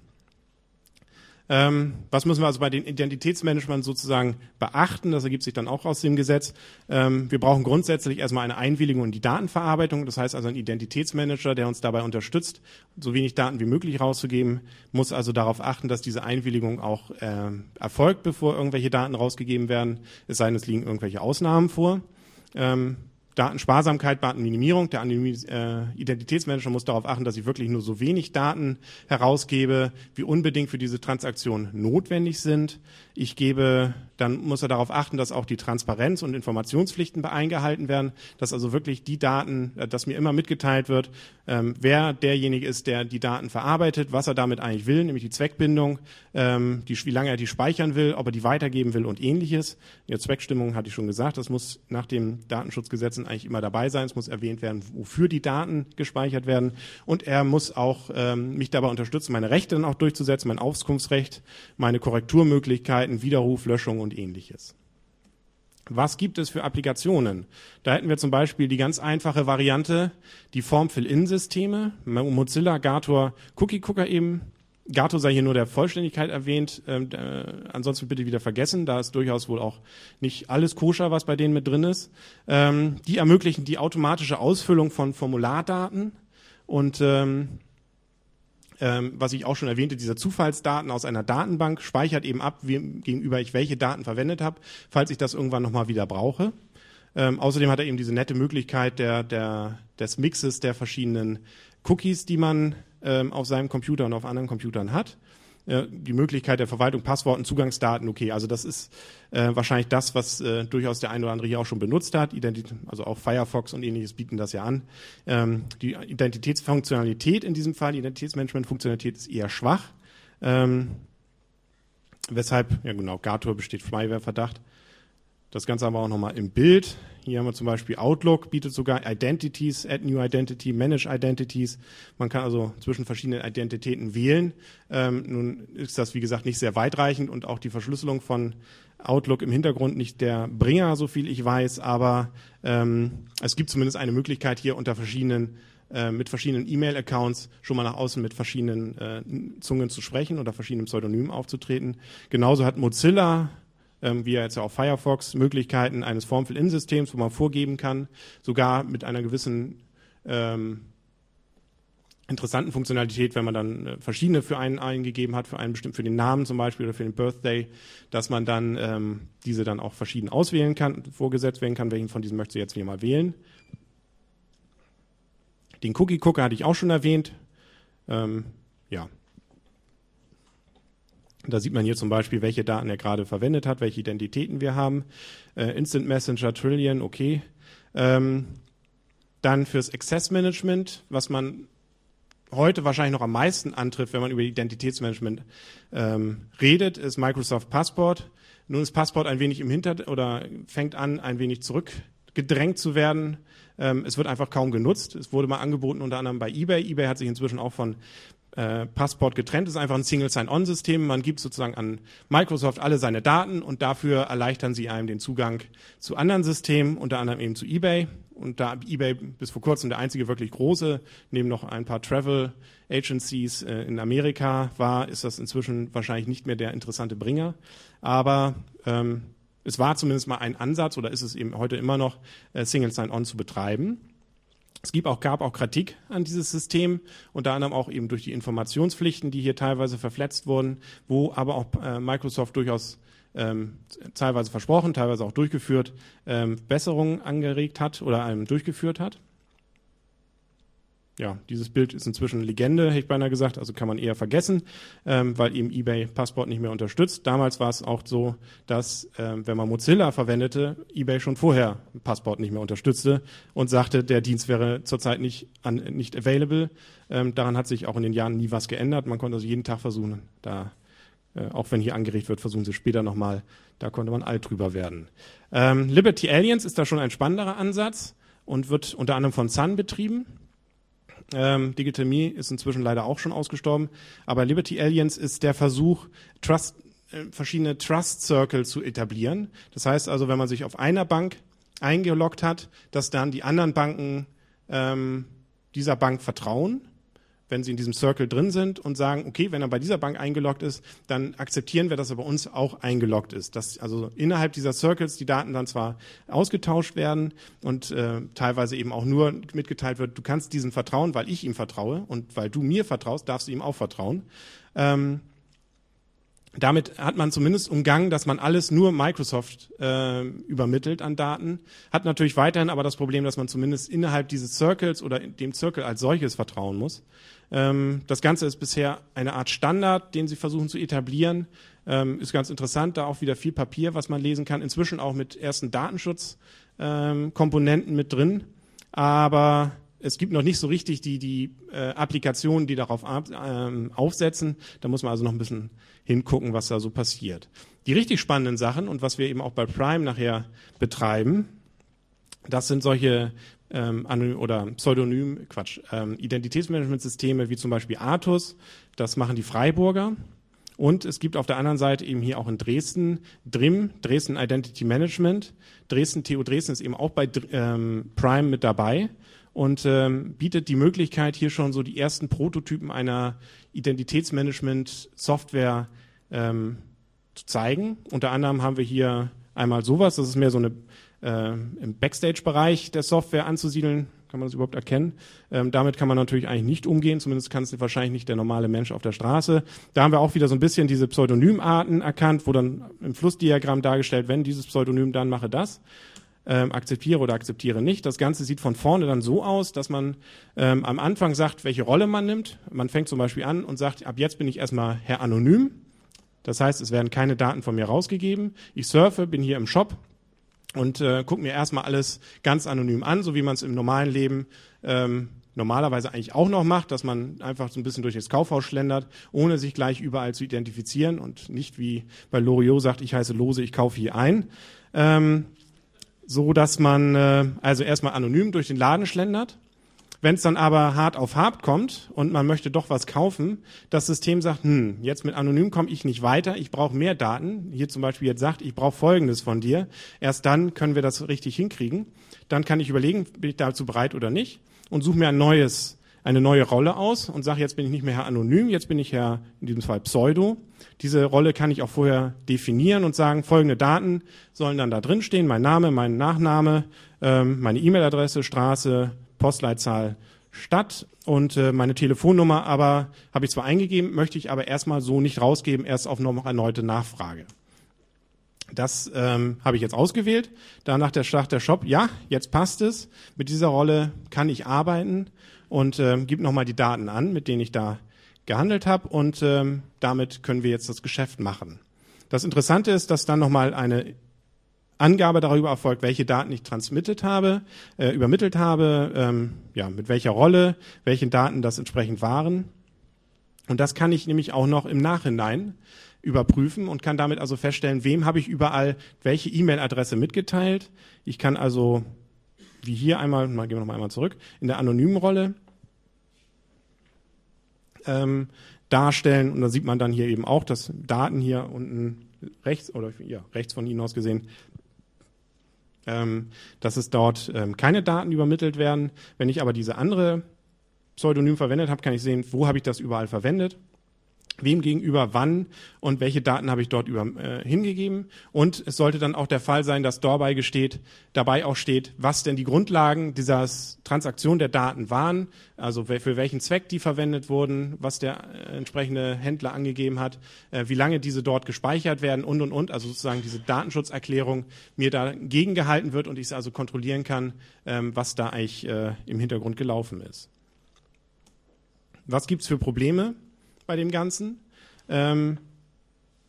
Ähm, was müssen wir also bei den Identitätsmanagement sozusagen beachten? Das ergibt sich dann auch aus dem Gesetz. Ähm, wir brauchen grundsätzlich erstmal eine Einwilligung in die Datenverarbeitung. Das heißt also ein Identitätsmanager, der uns dabei unterstützt, so wenig Daten wie möglich rauszugeben, muss also darauf achten, dass diese Einwilligung auch äh, erfolgt, bevor irgendwelche Daten rausgegeben werden. Es sei denn, es liegen irgendwelche Ausnahmen vor. Ähm, Datensparsamkeit, Datenminimierung. Der äh, Identitätsmanager muss darauf achten, dass ich wirklich nur so wenig Daten herausgebe, wie unbedingt für diese Transaktion notwendig sind. Ich gebe, dann muss er darauf achten, dass auch die Transparenz und Informationspflichten eingehalten werden, dass also wirklich die Daten, äh, dass mir immer mitgeteilt wird, ähm, wer derjenige ist, der die Daten verarbeitet, was er damit eigentlich will, nämlich die Zweckbindung, ähm, die, wie lange er die speichern will, ob er die weitergeben will und ähnliches. Die Zweckstimmung hatte ich schon gesagt, das muss nach dem Datenschutzgesetz eigentlich immer dabei sein. Es muss erwähnt werden, wofür die Daten gespeichert werden. Und er muss auch ähm, mich dabei unterstützen, meine Rechte dann auch durchzusetzen, mein Auskunftsrecht, meine Korrekturmöglichkeiten, Möglichkeiten, Widerruf, Löschung und ähnliches. Was gibt es für Applikationen? Da hätten wir zum Beispiel die ganz einfache Variante, die Form-Fill-In-Systeme, Mozilla, Gator, Cookie Cooker eben. Gato sei hier nur der Vollständigkeit erwähnt, ähm, äh, ansonsten bitte wieder vergessen, da ist durchaus wohl auch nicht alles koscher, was bei denen mit drin ist. Ähm, die ermöglichen die automatische Ausfüllung von Formulardaten und ähm, ähm, was ich auch schon erwähnte, dieser Zufallsdaten aus einer Datenbank speichert eben ab, wie, gegenüber ich welche Daten verwendet habe, falls ich das irgendwann nochmal wieder brauche. Ähm, außerdem hat er eben diese nette Möglichkeit der, der, des Mixes der verschiedenen Cookies, die man ähm, auf seinem Computer und auf anderen Computern hat die Möglichkeit der Verwaltung, Passworten, Zugangsdaten, okay, also das ist äh, wahrscheinlich das, was äh, durchaus der eine oder andere hier auch schon benutzt hat. Identität, also auch Firefox und ähnliches bieten das ja an. Ähm, die Identitätsfunktionalität in diesem Fall, Identitätsmanagement-Funktionalität ist eher schwach. Ähm, weshalb, ja genau, Gator besteht Flyware-Verdacht. Das Ganze aber auch nochmal im Bild. Hier haben wir zum Beispiel Outlook, bietet sogar Identities, Add New Identity, Manage Identities. Man kann also zwischen verschiedenen Identitäten wählen. Ähm, nun ist das, wie gesagt, nicht sehr weitreichend und auch die Verschlüsselung von Outlook im Hintergrund nicht der Bringer, so viel ich weiß, aber ähm, es gibt zumindest eine Möglichkeit hier unter verschiedenen äh, mit verschiedenen E-Mail-Accounts schon mal nach außen mit verschiedenen äh, Zungen zu sprechen oder verschiedenen Pseudonymen aufzutreten. Genauso hat Mozilla ähm, wie jetzt auch Firefox, Möglichkeiten eines Form-Fill-In-Systems, wo man vorgeben kann, sogar mit einer gewissen ähm, interessanten Funktionalität, wenn man dann äh, verschiedene für einen eingegeben hat, für einen bestimmt für den Namen zum Beispiel oder für den Birthday, dass man dann ähm, diese dann auch verschieden auswählen kann, vorgesetzt werden kann, welchen von diesen möchtest du jetzt wieder mal wählen. Den Cookie Cooker hatte ich auch schon erwähnt. Ähm, ja, da sieht man hier zum Beispiel, welche Daten er gerade verwendet hat, welche Identitäten wir haben. Äh, Instant Messenger, Trillion, okay. Ähm, dann fürs Access Management, was man heute wahrscheinlich noch am meisten antrifft, wenn man über Identitätsmanagement ähm, redet, ist Microsoft Passport. Nun ist Passport ein wenig im Hinter oder fängt an, ein wenig zurückgedrängt zu werden. Ähm, es wird einfach kaum genutzt. Es wurde mal angeboten unter anderem bei eBay. eBay hat sich inzwischen auch von äh, Passport getrennt ist, einfach ein Single Sign-On-System. Man gibt sozusagen an Microsoft alle seine Daten und dafür erleichtern sie einem den Zugang zu anderen Systemen, unter anderem eben zu eBay. Und da eBay bis vor kurzem der einzige wirklich große, neben noch ein paar Travel Agencies äh, in Amerika war, ist das inzwischen wahrscheinlich nicht mehr der interessante Bringer. Aber ähm, es war zumindest mal ein Ansatz oder ist es eben heute immer noch, äh, Single Sign-On zu betreiben. Es gibt auch, gab auch Kritik an dieses System, unter anderem auch eben durch die Informationspflichten, die hier teilweise verfletzt wurden, wo aber auch äh, Microsoft durchaus ähm, teilweise versprochen, teilweise auch durchgeführt, ähm, Besserungen angeregt hat oder ähm, durchgeführt hat ja, dieses Bild ist inzwischen Legende, hätte ich beinahe gesagt, also kann man eher vergessen, ähm, weil eben eBay Passport nicht mehr unterstützt. Damals war es auch so, dass ähm, wenn man Mozilla verwendete, eBay schon vorher Passport nicht mehr unterstützte und sagte, der Dienst wäre zurzeit nicht, an, nicht available. Ähm, daran hat sich auch in den Jahren nie was geändert. Man konnte also jeden Tag versuchen, da äh, auch wenn hier angeregt wird, versuchen sie später nochmal, da konnte man alt drüber werden. Ähm, Liberty Aliens ist da schon ein spannenderer Ansatz und wird unter anderem von Sun betrieben. Ähm, Me ist inzwischen leider auch schon ausgestorben. Aber Liberty Aliens ist der Versuch, Trust, äh, verschiedene Trust Circle zu etablieren. Das heißt also, wenn man sich auf einer Bank eingeloggt hat, dass dann die anderen Banken ähm, dieser Bank vertrauen wenn sie in diesem Circle drin sind und sagen, okay, wenn er bei dieser Bank eingeloggt ist, dann akzeptieren wir, dass er bei uns auch eingeloggt ist. Dass also innerhalb dieser Circles die Daten dann zwar ausgetauscht werden und äh, teilweise eben auch nur mitgeteilt wird, du kannst diesem vertrauen, weil ich ihm vertraue und weil du mir vertraust, darfst du ihm auch vertrauen. Ähm, damit hat man zumindest umgangen, dass man alles nur Microsoft äh, übermittelt an Daten. Hat natürlich weiterhin aber das Problem, dass man zumindest innerhalb dieses Circles oder dem Circle als solches vertrauen muss. Ähm, das Ganze ist bisher eine Art Standard, den sie versuchen zu etablieren. Ähm, ist ganz interessant, da auch wieder viel Papier, was man lesen kann. Inzwischen auch mit ersten Datenschutzkomponenten ähm, mit drin. Aber es gibt noch nicht so richtig die, die äh, Applikationen, die darauf aufsetzen. Da muss man also noch ein bisschen hingucken, was da so passiert. Die richtig spannenden Sachen und was wir eben auch bei Prime nachher betreiben, das sind solche ähm, oder Pseudonym, Quatsch, ähm, Identitätsmanagementsysteme wie zum Beispiel Artus. Das machen die Freiburger. Und es gibt auf der anderen Seite eben hier auch in Dresden DRIM, Dresden Identity Management. Dresden, TU Dresden ist eben auch bei ähm, Prime mit dabei und ähm, bietet die Möglichkeit, hier schon so die ersten Prototypen einer Identitätsmanagement-Software ähm, zu zeigen. Unter anderem haben wir hier einmal sowas, das ist mehr so eine äh, im Backstage-Bereich der Software anzusiedeln. Kann man das überhaupt erkennen? Ähm, damit kann man natürlich eigentlich nicht umgehen, zumindest kann es wahrscheinlich nicht der normale Mensch auf der Straße. Da haben wir auch wieder so ein bisschen diese Pseudonymarten erkannt, wo dann im Flussdiagramm dargestellt, wenn dieses Pseudonym, dann mache das. Ähm, akzeptiere oder akzeptiere nicht. Das Ganze sieht von vorne dann so aus, dass man ähm, am Anfang sagt, welche Rolle man nimmt. Man fängt zum Beispiel an und sagt, ab jetzt bin ich erstmal Herr Anonym. Das heißt, es werden keine Daten von mir rausgegeben. Ich surfe, bin hier im Shop, und äh, gucke mir erstmal alles ganz anonym an, so wie man es im normalen Leben ähm, normalerweise eigentlich auch noch macht, dass man einfach so ein bisschen durch das Kaufhaus schlendert, ohne sich gleich überall zu identifizieren und nicht wie bei Loriot sagt, ich heiße Lose, ich kaufe hier ein. Ähm, so dass man äh, also erstmal anonym durch den Laden schlendert wenn es dann aber hart auf hart kommt und man möchte doch was kaufen, das System sagt, hm, jetzt mit anonym komme ich nicht weiter, ich brauche mehr Daten. Hier zum Beispiel jetzt sagt, ich brauche Folgendes von dir. Erst dann können wir das richtig hinkriegen. Dann kann ich überlegen, bin ich dazu bereit oder nicht und suche mir ein neues, eine neue Rolle aus und sage, jetzt bin ich nicht mehr Herr Anonym, jetzt bin ich Herr, in diesem Fall Pseudo. Diese Rolle kann ich auch vorher definieren und sagen, folgende Daten sollen dann da drin stehen, mein Name, mein Nachname, ähm, meine E-Mail-Adresse, Straße, Postleitzahl Stadt und äh, meine Telefonnummer aber habe ich zwar eingegeben, möchte ich aber erstmal so nicht rausgeben, erst auf noch erneute Nachfrage. Das ähm, habe ich jetzt ausgewählt. Danach der Start der Shop, ja, jetzt passt es. Mit dieser Rolle kann ich arbeiten und ähm, gibt nochmal die Daten an, mit denen ich da gehandelt habe und ähm, damit können wir jetzt das Geschäft machen. Das Interessante ist, dass dann nochmal eine Angabe darüber erfolgt, welche Daten ich transmitted habe, äh, übermittelt habe, ähm, ja, mit welcher Rolle, welche Daten das entsprechend waren. Und das kann ich nämlich auch noch im Nachhinein überprüfen und kann damit also feststellen, wem habe ich überall welche E-Mail-Adresse mitgeteilt. Ich kann also, wie hier einmal, mal gehen wir noch einmal zurück, in der anonymen Rolle ähm, darstellen. Und da sieht man dann hier eben auch, dass Daten hier unten rechts oder ja, rechts von Ihnen aus gesehen, ähm, dass es dort ähm, keine Daten übermittelt werden. Wenn ich aber diese andere Pseudonym verwendet habe, kann ich sehen, wo habe ich das überall verwendet wem gegenüber wann und welche Daten habe ich dort über, äh, hingegeben. Und es sollte dann auch der Fall sein, dass dabei gesteht, dabei auch steht, was denn die Grundlagen dieser Transaktion der Daten waren, also für welchen Zweck die verwendet wurden, was der äh, entsprechende Händler angegeben hat, äh, wie lange diese dort gespeichert werden und und und, also sozusagen diese Datenschutzerklärung mir dagegen gehalten wird und ich es also kontrollieren kann, ähm, was da eigentlich äh, im Hintergrund gelaufen ist. Was gibt's für Probleme? Bei dem Ganzen. Ähm,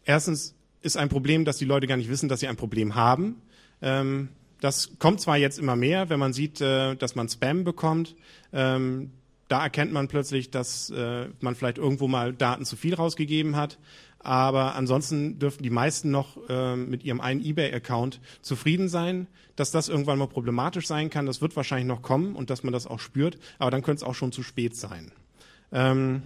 erstens ist ein Problem, dass die Leute gar nicht wissen, dass sie ein Problem haben. Ähm, das kommt zwar jetzt immer mehr, wenn man sieht, äh, dass man Spam bekommt. Ähm, da erkennt man plötzlich, dass äh, man vielleicht irgendwo mal Daten zu viel rausgegeben hat. Aber ansonsten dürften die meisten noch äh, mit ihrem einen eBay-Account zufrieden sein. Dass das irgendwann mal problematisch sein kann, das wird wahrscheinlich noch kommen und dass man das auch spürt. Aber dann könnte es auch schon zu spät sein. Ähm,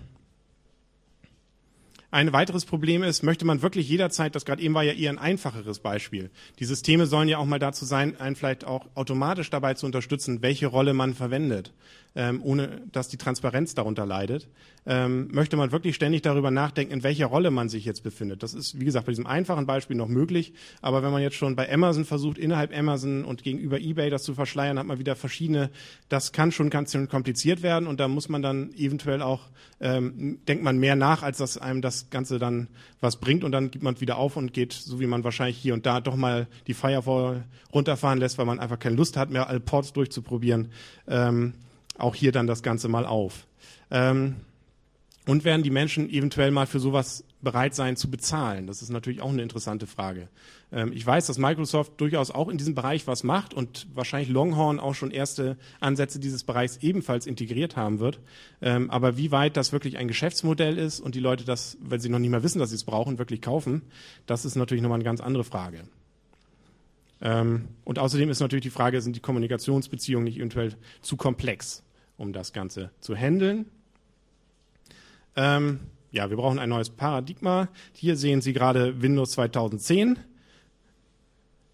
ein weiteres Problem ist, möchte man wirklich jederzeit, das gerade eben war ja eher ein einfacheres Beispiel. Die Systeme sollen ja auch mal dazu sein, einen vielleicht auch automatisch dabei zu unterstützen, welche Rolle man verwendet ähm, ohne dass die Transparenz darunter leidet, ähm, möchte man wirklich ständig darüber nachdenken, in welcher Rolle man sich jetzt befindet. Das ist, wie gesagt, bei diesem einfachen Beispiel noch möglich. Aber wenn man jetzt schon bei Amazon versucht, innerhalb Amazon und gegenüber eBay das zu verschleiern, hat man wieder verschiedene, das kann schon ganz schön kompliziert werden und da muss man dann eventuell auch, ähm, denkt man mehr nach, als dass einem das Ganze dann was bringt und dann gibt man wieder auf und geht, so wie man wahrscheinlich hier und da doch mal die Firewall runterfahren lässt, weil man einfach keine Lust hat, mehr alle Ports durchzuprobieren. Ähm, auch hier dann das Ganze mal auf. Ähm, und werden die Menschen eventuell mal für sowas bereit sein zu bezahlen? Das ist natürlich auch eine interessante Frage. Ähm, ich weiß, dass Microsoft durchaus auch in diesem Bereich was macht und wahrscheinlich Longhorn auch schon erste Ansätze dieses Bereichs ebenfalls integriert haben wird. Ähm, aber wie weit das wirklich ein Geschäftsmodell ist und die Leute das, wenn sie noch nicht mal wissen, dass sie es brauchen, wirklich kaufen, das ist natürlich nochmal eine ganz andere Frage. Ähm, und außerdem ist natürlich die Frage, sind die Kommunikationsbeziehungen nicht eventuell zu komplex? um das Ganze zu handeln. Ja, wir brauchen ein neues Paradigma. Hier sehen Sie gerade Windows 2010.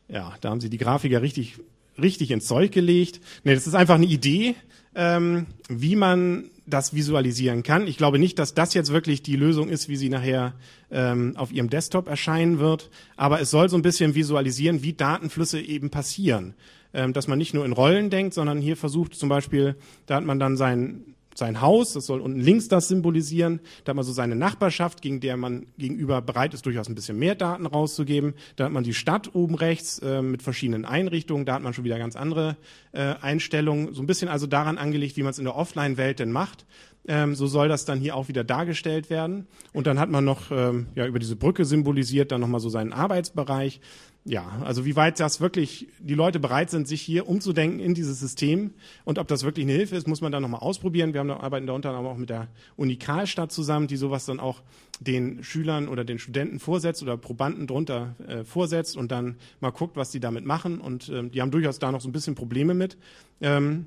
Ja, da haben Sie die Grafiker richtig, richtig ins Zeug gelegt. Nee, das ist einfach eine Idee, ähm, wie man das visualisieren kann. Ich glaube nicht, dass das jetzt wirklich die Lösung ist, wie sie nachher ähm, auf Ihrem Desktop erscheinen wird. Aber es soll so ein bisschen visualisieren, wie Datenflüsse eben passieren ähm, dass man nicht nur in Rollen denkt, sondern hier versucht zum Beispiel, da hat man dann sein, sein Haus, das soll unten links das symbolisieren, da hat man so seine Nachbarschaft, gegen der man gegenüber bereit ist, durchaus ein bisschen mehr Daten rauszugeben. Da hat man die Stadt oben rechts äh, mit verschiedenen Einrichtungen, da hat man schon wieder ganz andere äh, Einstellungen, so ein bisschen also daran angelegt, wie man es in der Offline-Welt denn macht. Ähm, so soll das dann hier auch wieder dargestellt werden. Und dann hat man noch ähm, ja über diese Brücke symbolisiert, dann nochmal so seinen Arbeitsbereich ja, also wie weit das wirklich die Leute bereit sind, sich hier umzudenken in dieses System und ob das wirklich eine Hilfe ist, muss man dann nochmal ausprobieren. Wir haben da, arbeiten da unter anderem auch mit der Uni Karlstadt zusammen, die sowas dann auch den Schülern oder den Studenten vorsetzt oder Probanden drunter äh, vorsetzt und dann mal guckt, was die damit machen. Und ähm, die haben durchaus da noch so ein bisschen Probleme mit. Ähm,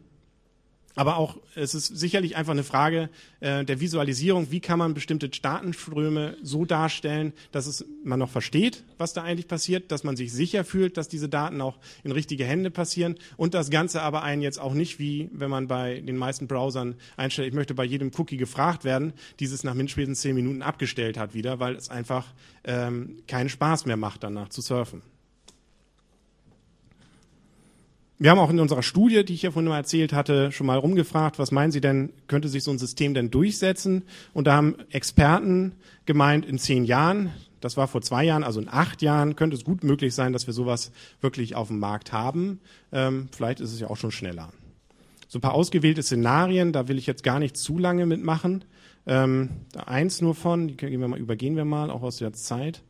aber auch, es ist sicherlich einfach eine Frage äh, der Visualisierung. Wie kann man bestimmte Datenströme so darstellen, dass es, man noch versteht, was da eigentlich passiert, dass man sich sicher fühlt, dass diese Daten auch in richtige Hände passieren und das Ganze aber einen jetzt auch nicht, wie wenn man bei den meisten Browsern einstellt, ich möchte bei jedem Cookie gefragt werden, dieses nach mindestens zehn Minuten abgestellt hat wieder, weil es einfach ähm, keinen Spaß mehr macht, danach zu surfen. Wir haben auch in unserer Studie, die ich ja vorhin mal erzählt hatte, schon mal rumgefragt, was meinen Sie denn, könnte sich so ein System denn durchsetzen? Und da haben Experten gemeint, in zehn Jahren, das war vor zwei Jahren, also in acht Jahren, könnte es gut möglich sein, dass wir sowas wirklich auf dem Markt haben. Ähm, vielleicht ist es ja auch schon schneller. So ein paar ausgewählte Szenarien, da will ich jetzt gar nicht zu lange mitmachen. Ähm, eins nur von, die gehen wir mal, übergehen wir mal, auch aus der Zeit.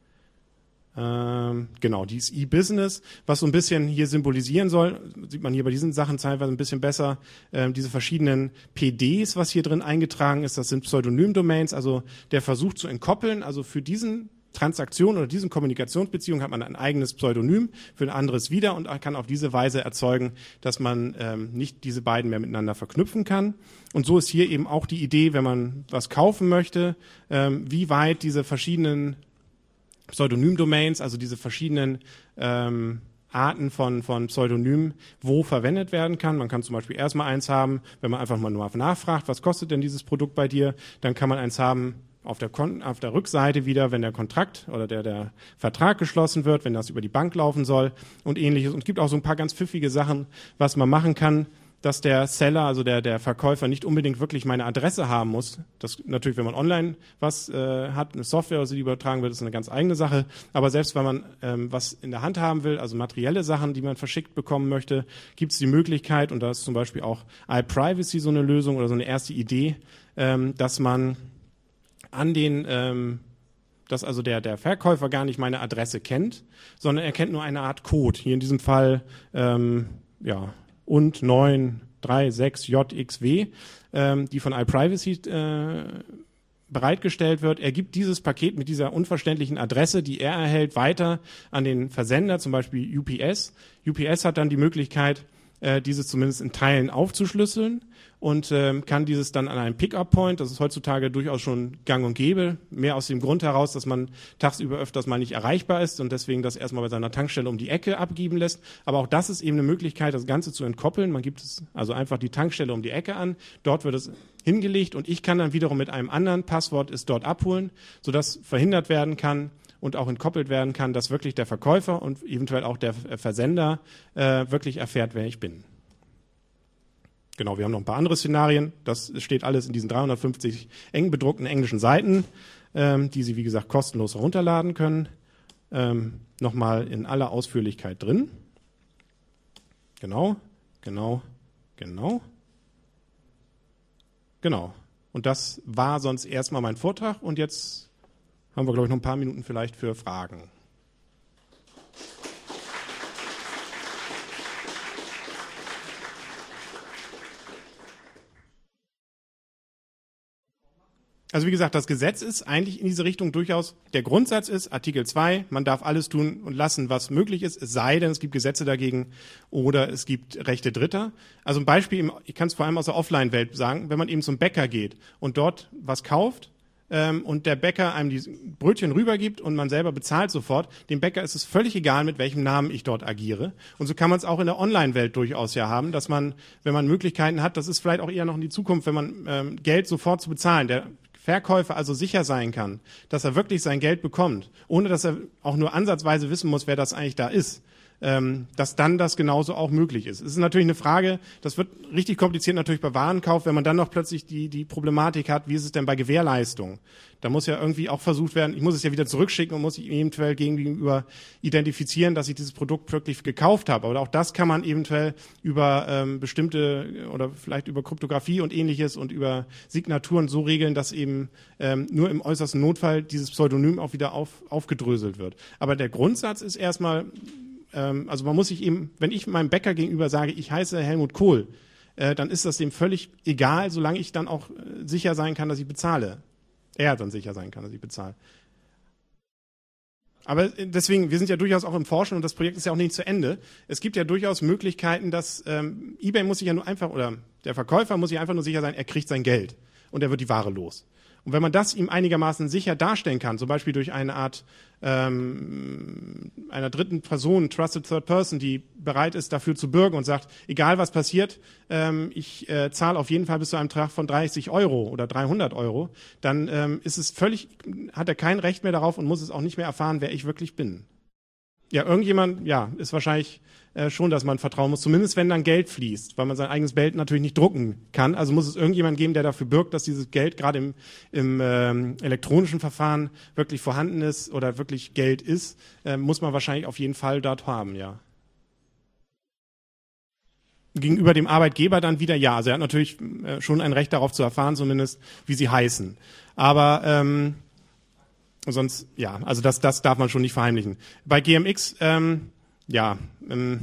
Ähm, genau, dieses E-Business, was so ein bisschen hier symbolisieren soll, sieht man hier bei diesen Sachen teilweise ein bisschen besser, ähm, diese verschiedenen PDs, was hier drin eingetragen ist, das sind Pseudonym-Domains, also der Versuch zu entkoppeln, also für diesen Transaktion oder diesen Kommunikationsbeziehung hat man ein eigenes Pseudonym für ein anderes wieder und kann auf diese Weise erzeugen, dass man ähm, nicht diese beiden mehr miteinander verknüpfen kann. Und so ist hier eben auch die Idee, wenn man was kaufen möchte, wie weit diese verschiedenen Pseudonym-Domains, also diese verschiedenen ähm, Arten von, von Pseudonymen wo verwendet werden kann. Man kann zum Beispiel erstmal eins haben, wenn man einfach mal nur nachfragt, was kostet denn dieses Produkt bei dir, dann kann man eins haben, auf der, Kon auf der Rückseite wieder, wenn der Kontrakt oder der, der Vertrag geschlossen wird, wenn das über die Bank laufen soll und ähnliches. Und es gibt auch so ein paar ganz pfiffige Sachen, was man machen kann, dass der Seller, also der, der Verkäufer, nicht unbedingt wirklich meine Adresse haben muss. Das natürlich, wenn man online was äh, hat, eine Software, die übertragen wird, ist eine ganz eigene Sache. Aber selbst wenn man ähm, was in der Hand haben will, also materielle Sachen, die man verschickt bekommen möchte, gibt es die Möglichkeit, und da ist zum Beispiel auch iPrivacy so eine Lösung oder so eine erste Idee, ähm, dass man an den, ähm, dass also der, der Verkäufer gar nicht meine Adresse kennt, sondern er kennt nur eine Art Code. Hier in diesem Fall, ähm, ja, und 936JXW, ähm, die von iPrivacy äh, bereitgestellt wird. Er gibt dieses Paket mit dieser unverständlichen Adresse, die er erhält, weiter an den Versender, zum Beispiel UPS. UPS hat dann die Möglichkeit, äh, dieses zumindest in Teilen aufzuschlüsseln und ähm, kann dieses dann an einem Pickup-Point, das ist heutzutage durchaus schon gang und gäbe, mehr aus dem Grund heraus, dass man tagsüber öfters mal nicht erreichbar ist und deswegen das erstmal bei seiner Tankstelle um die Ecke abgeben lässt. Aber auch das ist eben eine Möglichkeit, das Ganze zu entkoppeln. Man gibt es also einfach die Tankstelle um die Ecke an, dort wird es hingelegt und ich kann dann wiederum mit einem anderen Passwort es dort abholen, sodass verhindert werden kann, und auch entkoppelt werden kann, dass wirklich der Verkäufer und eventuell auch der Versender äh, wirklich erfährt, wer ich bin. Genau, wir haben noch ein paar andere Szenarien. Das steht alles in diesen 350 eng bedruckten englischen Seiten, ähm, die Sie, wie gesagt, kostenlos herunterladen können. Ähm, Nochmal in aller Ausführlichkeit drin. Genau, genau, genau. Genau. Und das war sonst erstmal mein Vortrag und jetzt haben wir, glaube ich, noch ein paar Minuten vielleicht für Fragen. Also wie gesagt, das Gesetz ist eigentlich in diese Richtung durchaus, der Grundsatz ist Artikel 2, man darf alles tun und lassen, was möglich ist, es sei denn, es gibt Gesetze dagegen oder es gibt Rechte Dritter. Also ein Beispiel, ich kann es vor allem aus der Offline-Welt sagen, wenn man eben zum Bäcker geht und dort was kauft, ähm, und der Bäcker einem die Brötchen rübergibt und man selber bezahlt sofort, dem Bäcker ist es völlig egal, mit welchem Namen ich dort agiere. Und so kann man es auch in der Online-Welt durchaus ja haben, dass man, wenn man Möglichkeiten hat, das ist vielleicht auch eher noch in die Zukunft, wenn man ähm, Geld sofort zu bezahlen. Der Verkäufer also sicher sein kann, dass er wirklich sein Geld bekommt, ohne dass er auch nur ansatzweise wissen muss, wer das eigentlich da ist, dass dann das genauso auch möglich ist. Es ist natürlich eine Frage, das wird richtig kompliziert natürlich bei Warenkauf, wenn man dann noch plötzlich die, die Problematik hat, wie ist es denn bei Gewährleistung? Da muss ja irgendwie auch versucht werden, ich muss es ja wieder zurückschicken und muss eventuell gegenüber identifizieren, dass ich dieses Produkt wirklich gekauft habe. Aber auch das kann man eventuell über ähm, bestimmte oder vielleicht über Kryptographie und ähnliches und über Signaturen so regeln, dass eben ähm, nur im äußersten Notfall dieses Pseudonym auch wieder auf, aufgedröselt wird. Aber der Grundsatz ist erstmal, ähm, also man muss sich eben, wenn ich meinem Bäcker gegenüber sage, ich heiße Helmut Kohl, äh, dann ist das dem völlig egal, solange ich dann auch äh, sicher sein kann, dass ich bezahle. Er dann sicher sein kann, dass ich bezahle. Aber äh, deswegen, wir sind ja durchaus auch im Forschen und das Projekt ist ja auch nicht zu Ende. Es gibt ja durchaus Möglichkeiten, dass ähm, eBay muss sich ja nur einfach oder der Verkäufer muss sich einfach nur sicher sein, er kriegt sein Geld und er wird die Ware los. Und wenn man das ihm einigermaßen sicher darstellen kann, zum Beispiel durch eine Art ähm, einer dritten Person, Trusted Third Person, die bereit ist, dafür zu bürgen und sagt, egal was passiert, ähm, ich äh, zahle auf jeden Fall bis zu einem Betrag von 30 Euro oder 300 Euro, dann ähm, ist es völlig, hat er kein Recht mehr darauf und muss es auch nicht mehr erfahren, wer ich wirklich bin. Ja, irgendjemand, ja, ist wahrscheinlich äh, schon, dass man vertrauen muss, zumindest wenn dann Geld fließt, weil man sein eigenes Geld natürlich nicht drucken kann. Also muss es irgendjemand geben, der dafür birgt, dass dieses Geld gerade im, im ähm, elektronischen Verfahren wirklich vorhanden ist oder wirklich Geld ist, äh, muss man wahrscheinlich auf jeden Fall dort haben, ja. Gegenüber dem Arbeitgeber dann wieder ja. Also er hat natürlich äh, schon ein Recht darauf zu erfahren, zumindest wie sie heißen. Aber ähm, sonst, ja, also das, das darf man schon nicht verheimlichen. Bei GMX, ähm, ja, ähm,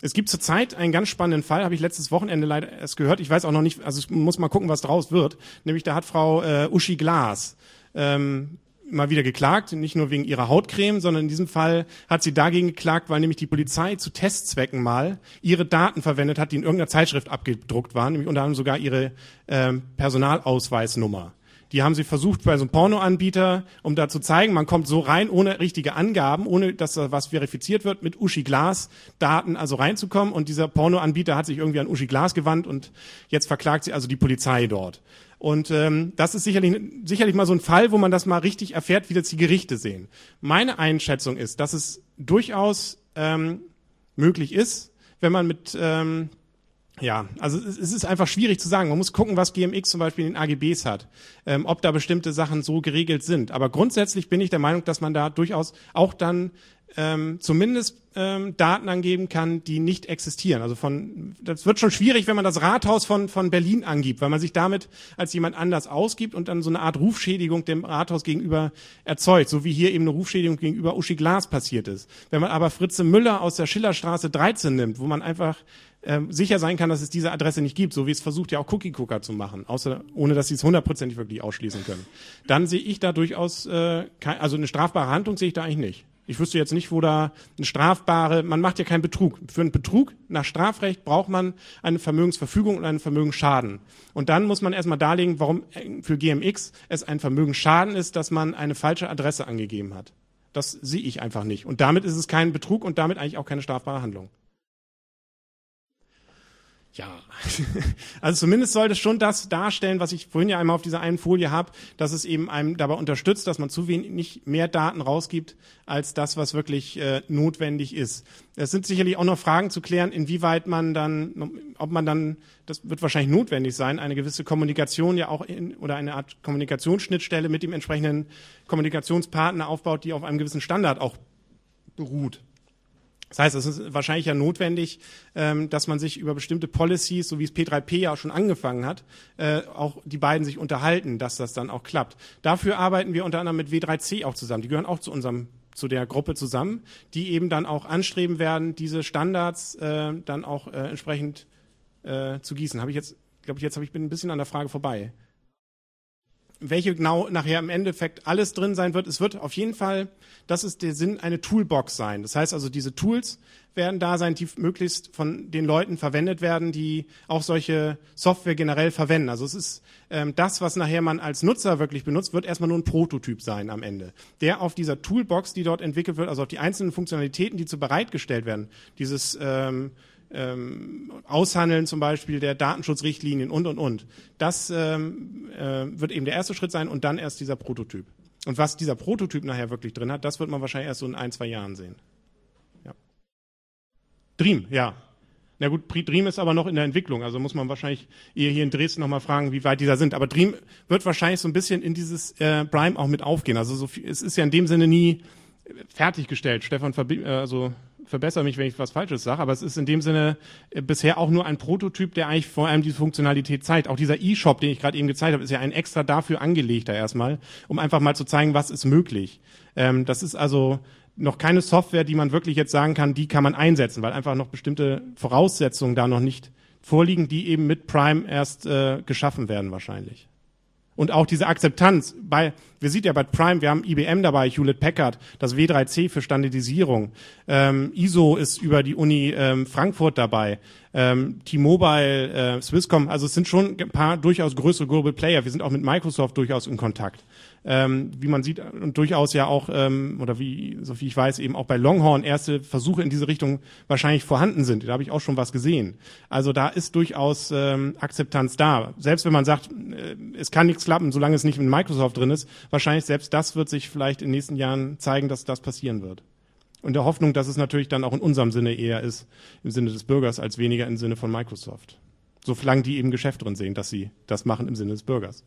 es gibt zurzeit einen ganz spannenden Fall, habe ich letztes Wochenende leider erst gehört. Ich weiß auch noch nicht, also ich muss mal gucken, was draus wird. Nämlich da hat Frau äh, Uschi Glas ähm, mal wieder geklagt, nicht nur wegen ihrer Hautcreme, sondern in diesem Fall hat sie dagegen geklagt, weil nämlich die Polizei zu Testzwecken mal ihre Daten verwendet hat, die in irgendeiner Zeitschrift abgedruckt waren, nämlich unter anderem sogar ihre ähm, Personalausweisnummer. Die haben sie versucht bei so einem Pornoanbieter, um da zu zeigen, man kommt so rein, ohne richtige Angaben, ohne dass da was verifiziert wird, mit Uschi Glas Daten also reinzukommen. Und dieser Pornoanbieter hat sich irgendwie an Uschi Glas gewandt und jetzt verklagt sie also die Polizei dort. Und ähm, das ist sicherlich, sicherlich mal so ein Fall, wo man das mal richtig erfährt, wie das die Gerichte sehen. Meine Einschätzung ist, dass es durchaus ähm, möglich ist, wenn man mit ähm, ja, also es ist einfach schwierig zu sagen. Man muss gucken, was GMX zum Beispiel in den AGBs hat, ähm, ob da bestimmte Sachen so geregelt sind. Aber grundsätzlich bin ich der Meinung, dass man da durchaus auch dann ähm, zumindest ähm, Daten angeben kann, die nicht existieren. Also von, das wird schon schwierig, wenn man das Rathaus von, von Berlin angibt, weil man sich damit als jemand anders ausgibt und dann so eine Art Rufschädigung dem Rathaus gegenüber erzeugt, so wie hier eben eine Rufschädigung gegenüber Uschi Glas passiert ist. Wenn man aber Fritze Müller aus der Schillerstraße 13 nimmt, wo man einfach ähm, sicher sein kann, dass es diese Adresse nicht gibt, so wie es versucht ja auch Cookie Cooker zu machen, außer ohne dass sie es hundertprozentig wirklich ausschließen können. Dann sehe ich da durchaus äh, kein, also eine strafbare Handlung sehe ich da eigentlich nicht. Ich wüsste jetzt nicht, wo da eine strafbare, man macht ja keinen Betrug. Für einen Betrug nach Strafrecht braucht man eine Vermögensverfügung und einen Vermögensschaden. Und dann muss man erstmal darlegen, warum für GMX es ein Vermögensschaden ist, dass man eine falsche Adresse angegeben hat. Das sehe ich einfach nicht. Und damit ist es kein Betrug und damit eigentlich auch keine strafbare Handlung. Ja, <laughs> also zumindest sollte es schon das darstellen, was ich vorhin ja einmal auf dieser einen Folie habe, dass es eben einem dabei unterstützt, dass man zu wenig nicht mehr Daten rausgibt, als das, was wirklich äh, notwendig ist. Es sind sicherlich auch noch Fragen zu klären, inwieweit man dann, ob man dann, das wird wahrscheinlich notwendig sein, eine gewisse Kommunikation ja auch in, oder eine Art Kommunikationsschnittstelle mit dem entsprechenden Kommunikationspartner aufbaut, die auf einem gewissen Standard auch beruht. Das heißt, es ist wahrscheinlich ja notwendig, ähm, dass man sich über bestimmte Policies, so wie es P3P ja auch schon angefangen hat, äh, auch die beiden sich unterhalten, dass das dann auch klappt. Dafür arbeiten wir unter anderem mit W3C auch zusammen. Die gehören auch zu unserem zu der Gruppe zusammen, die eben dann auch anstreben werden, diese Standards äh, dann auch äh, entsprechend zu gießen. Habe ich jetzt, glaube ich, jetzt habe ich bin ein bisschen an der Frage vorbei welche genau nachher im Endeffekt alles drin sein wird. Es wird auf jeden Fall, das ist der Sinn, eine Toolbox sein. Das heißt also, diese Tools werden da sein, die möglichst von den Leuten verwendet werden, die auch solche Software generell verwenden. Also es ist ähm, das, was nachher man als Nutzer wirklich benutzt, wird erstmal nur ein Prototyp sein am Ende. Der auf dieser Toolbox, die dort entwickelt wird, also auf die einzelnen Funktionalitäten, die zu bereitgestellt werden, dieses ähm, ähm, Aushandeln zum Beispiel der Datenschutzrichtlinien und, und, und. Das ähm, äh, wird eben der erste Schritt sein und dann erst dieser Prototyp. Und was dieser Prototyp nachher wirklich drin hat, das wird man wahrscheinlich erst so in ein, zwei Jahren sehen. Ja. Dream, ja. Na gut, Dream ist aber noch in der Entwicklung, also muss man wahrscheinlich ihr hier in Dresden nochmal fragen, wie weit dieser sind. Aber Dream wird wahrscheinlich so ein bisschen in dieses äh, Prime auch mit aufgehen. Also so viel, es ist ja in dem Sinne nie fertiggestellt. Stefan, äh, also verbessere mich, wenn ich was Falsches sage, aber es ist in dem Sinne äh, bisher auch nur ein Prototyp, der eigentlich vor allem diese Funktionalität zeigt. Auch dieser E-Shop, den ich gerade eben gezeigt habe, ist ja ein extra dafür angelegter erstmal, um einfach mal zu zeigen, was ist möglich. Ähm, das ist also noch keine Software, die man wirklich jetzt sagen kann, die kann man einsetzen, weil einfach noch bestimmte Voraussetzungen da noch nicht vorliegen, die eben mit Prime erst äh, geschaffen werden wahrscheinlich und auch diese Akzeptanz bei, wir sieht ja bei Prime, wir haben IBM dabei, Hewlett Packard, das W3C für Standardisierung, ähm, ISO ist über die Uni ähm, Frankfurt dabei, ähm, T-Mobile, äh, Swisscom, also es sind schon ein paar durchaus größere Global Player. Wir sind auch mit Microsoft durchaus in Kontakt ähm, wie man sieht, und durchaus ja auch, ähm, oder wie, so wie ich weiß, eben auch bei Longhorn erste Versuche in diese Richtung wahrscheinlich vorhanden sind. Da habe ich auch schon was gesehen. Also da ist durchaus ähm, Akzeptanz da. Selbst wenn man sagt, äh, es kann nichts klappen, solange es nicht mit Microsoft drin ist, wahrscheinlich selbst das wird sich vielleicht in den nächsten Jahren zeigen, dass das passieren wird. Und der Hoffnung, dass es natürlich dann auch in unserem Sinne eher ist, im Sinne des Bürgers, als weniger im Sinne von Microsoft. Solange die eben Geschäft drin sehen, dass sie das machen im Sinne des Bürgers.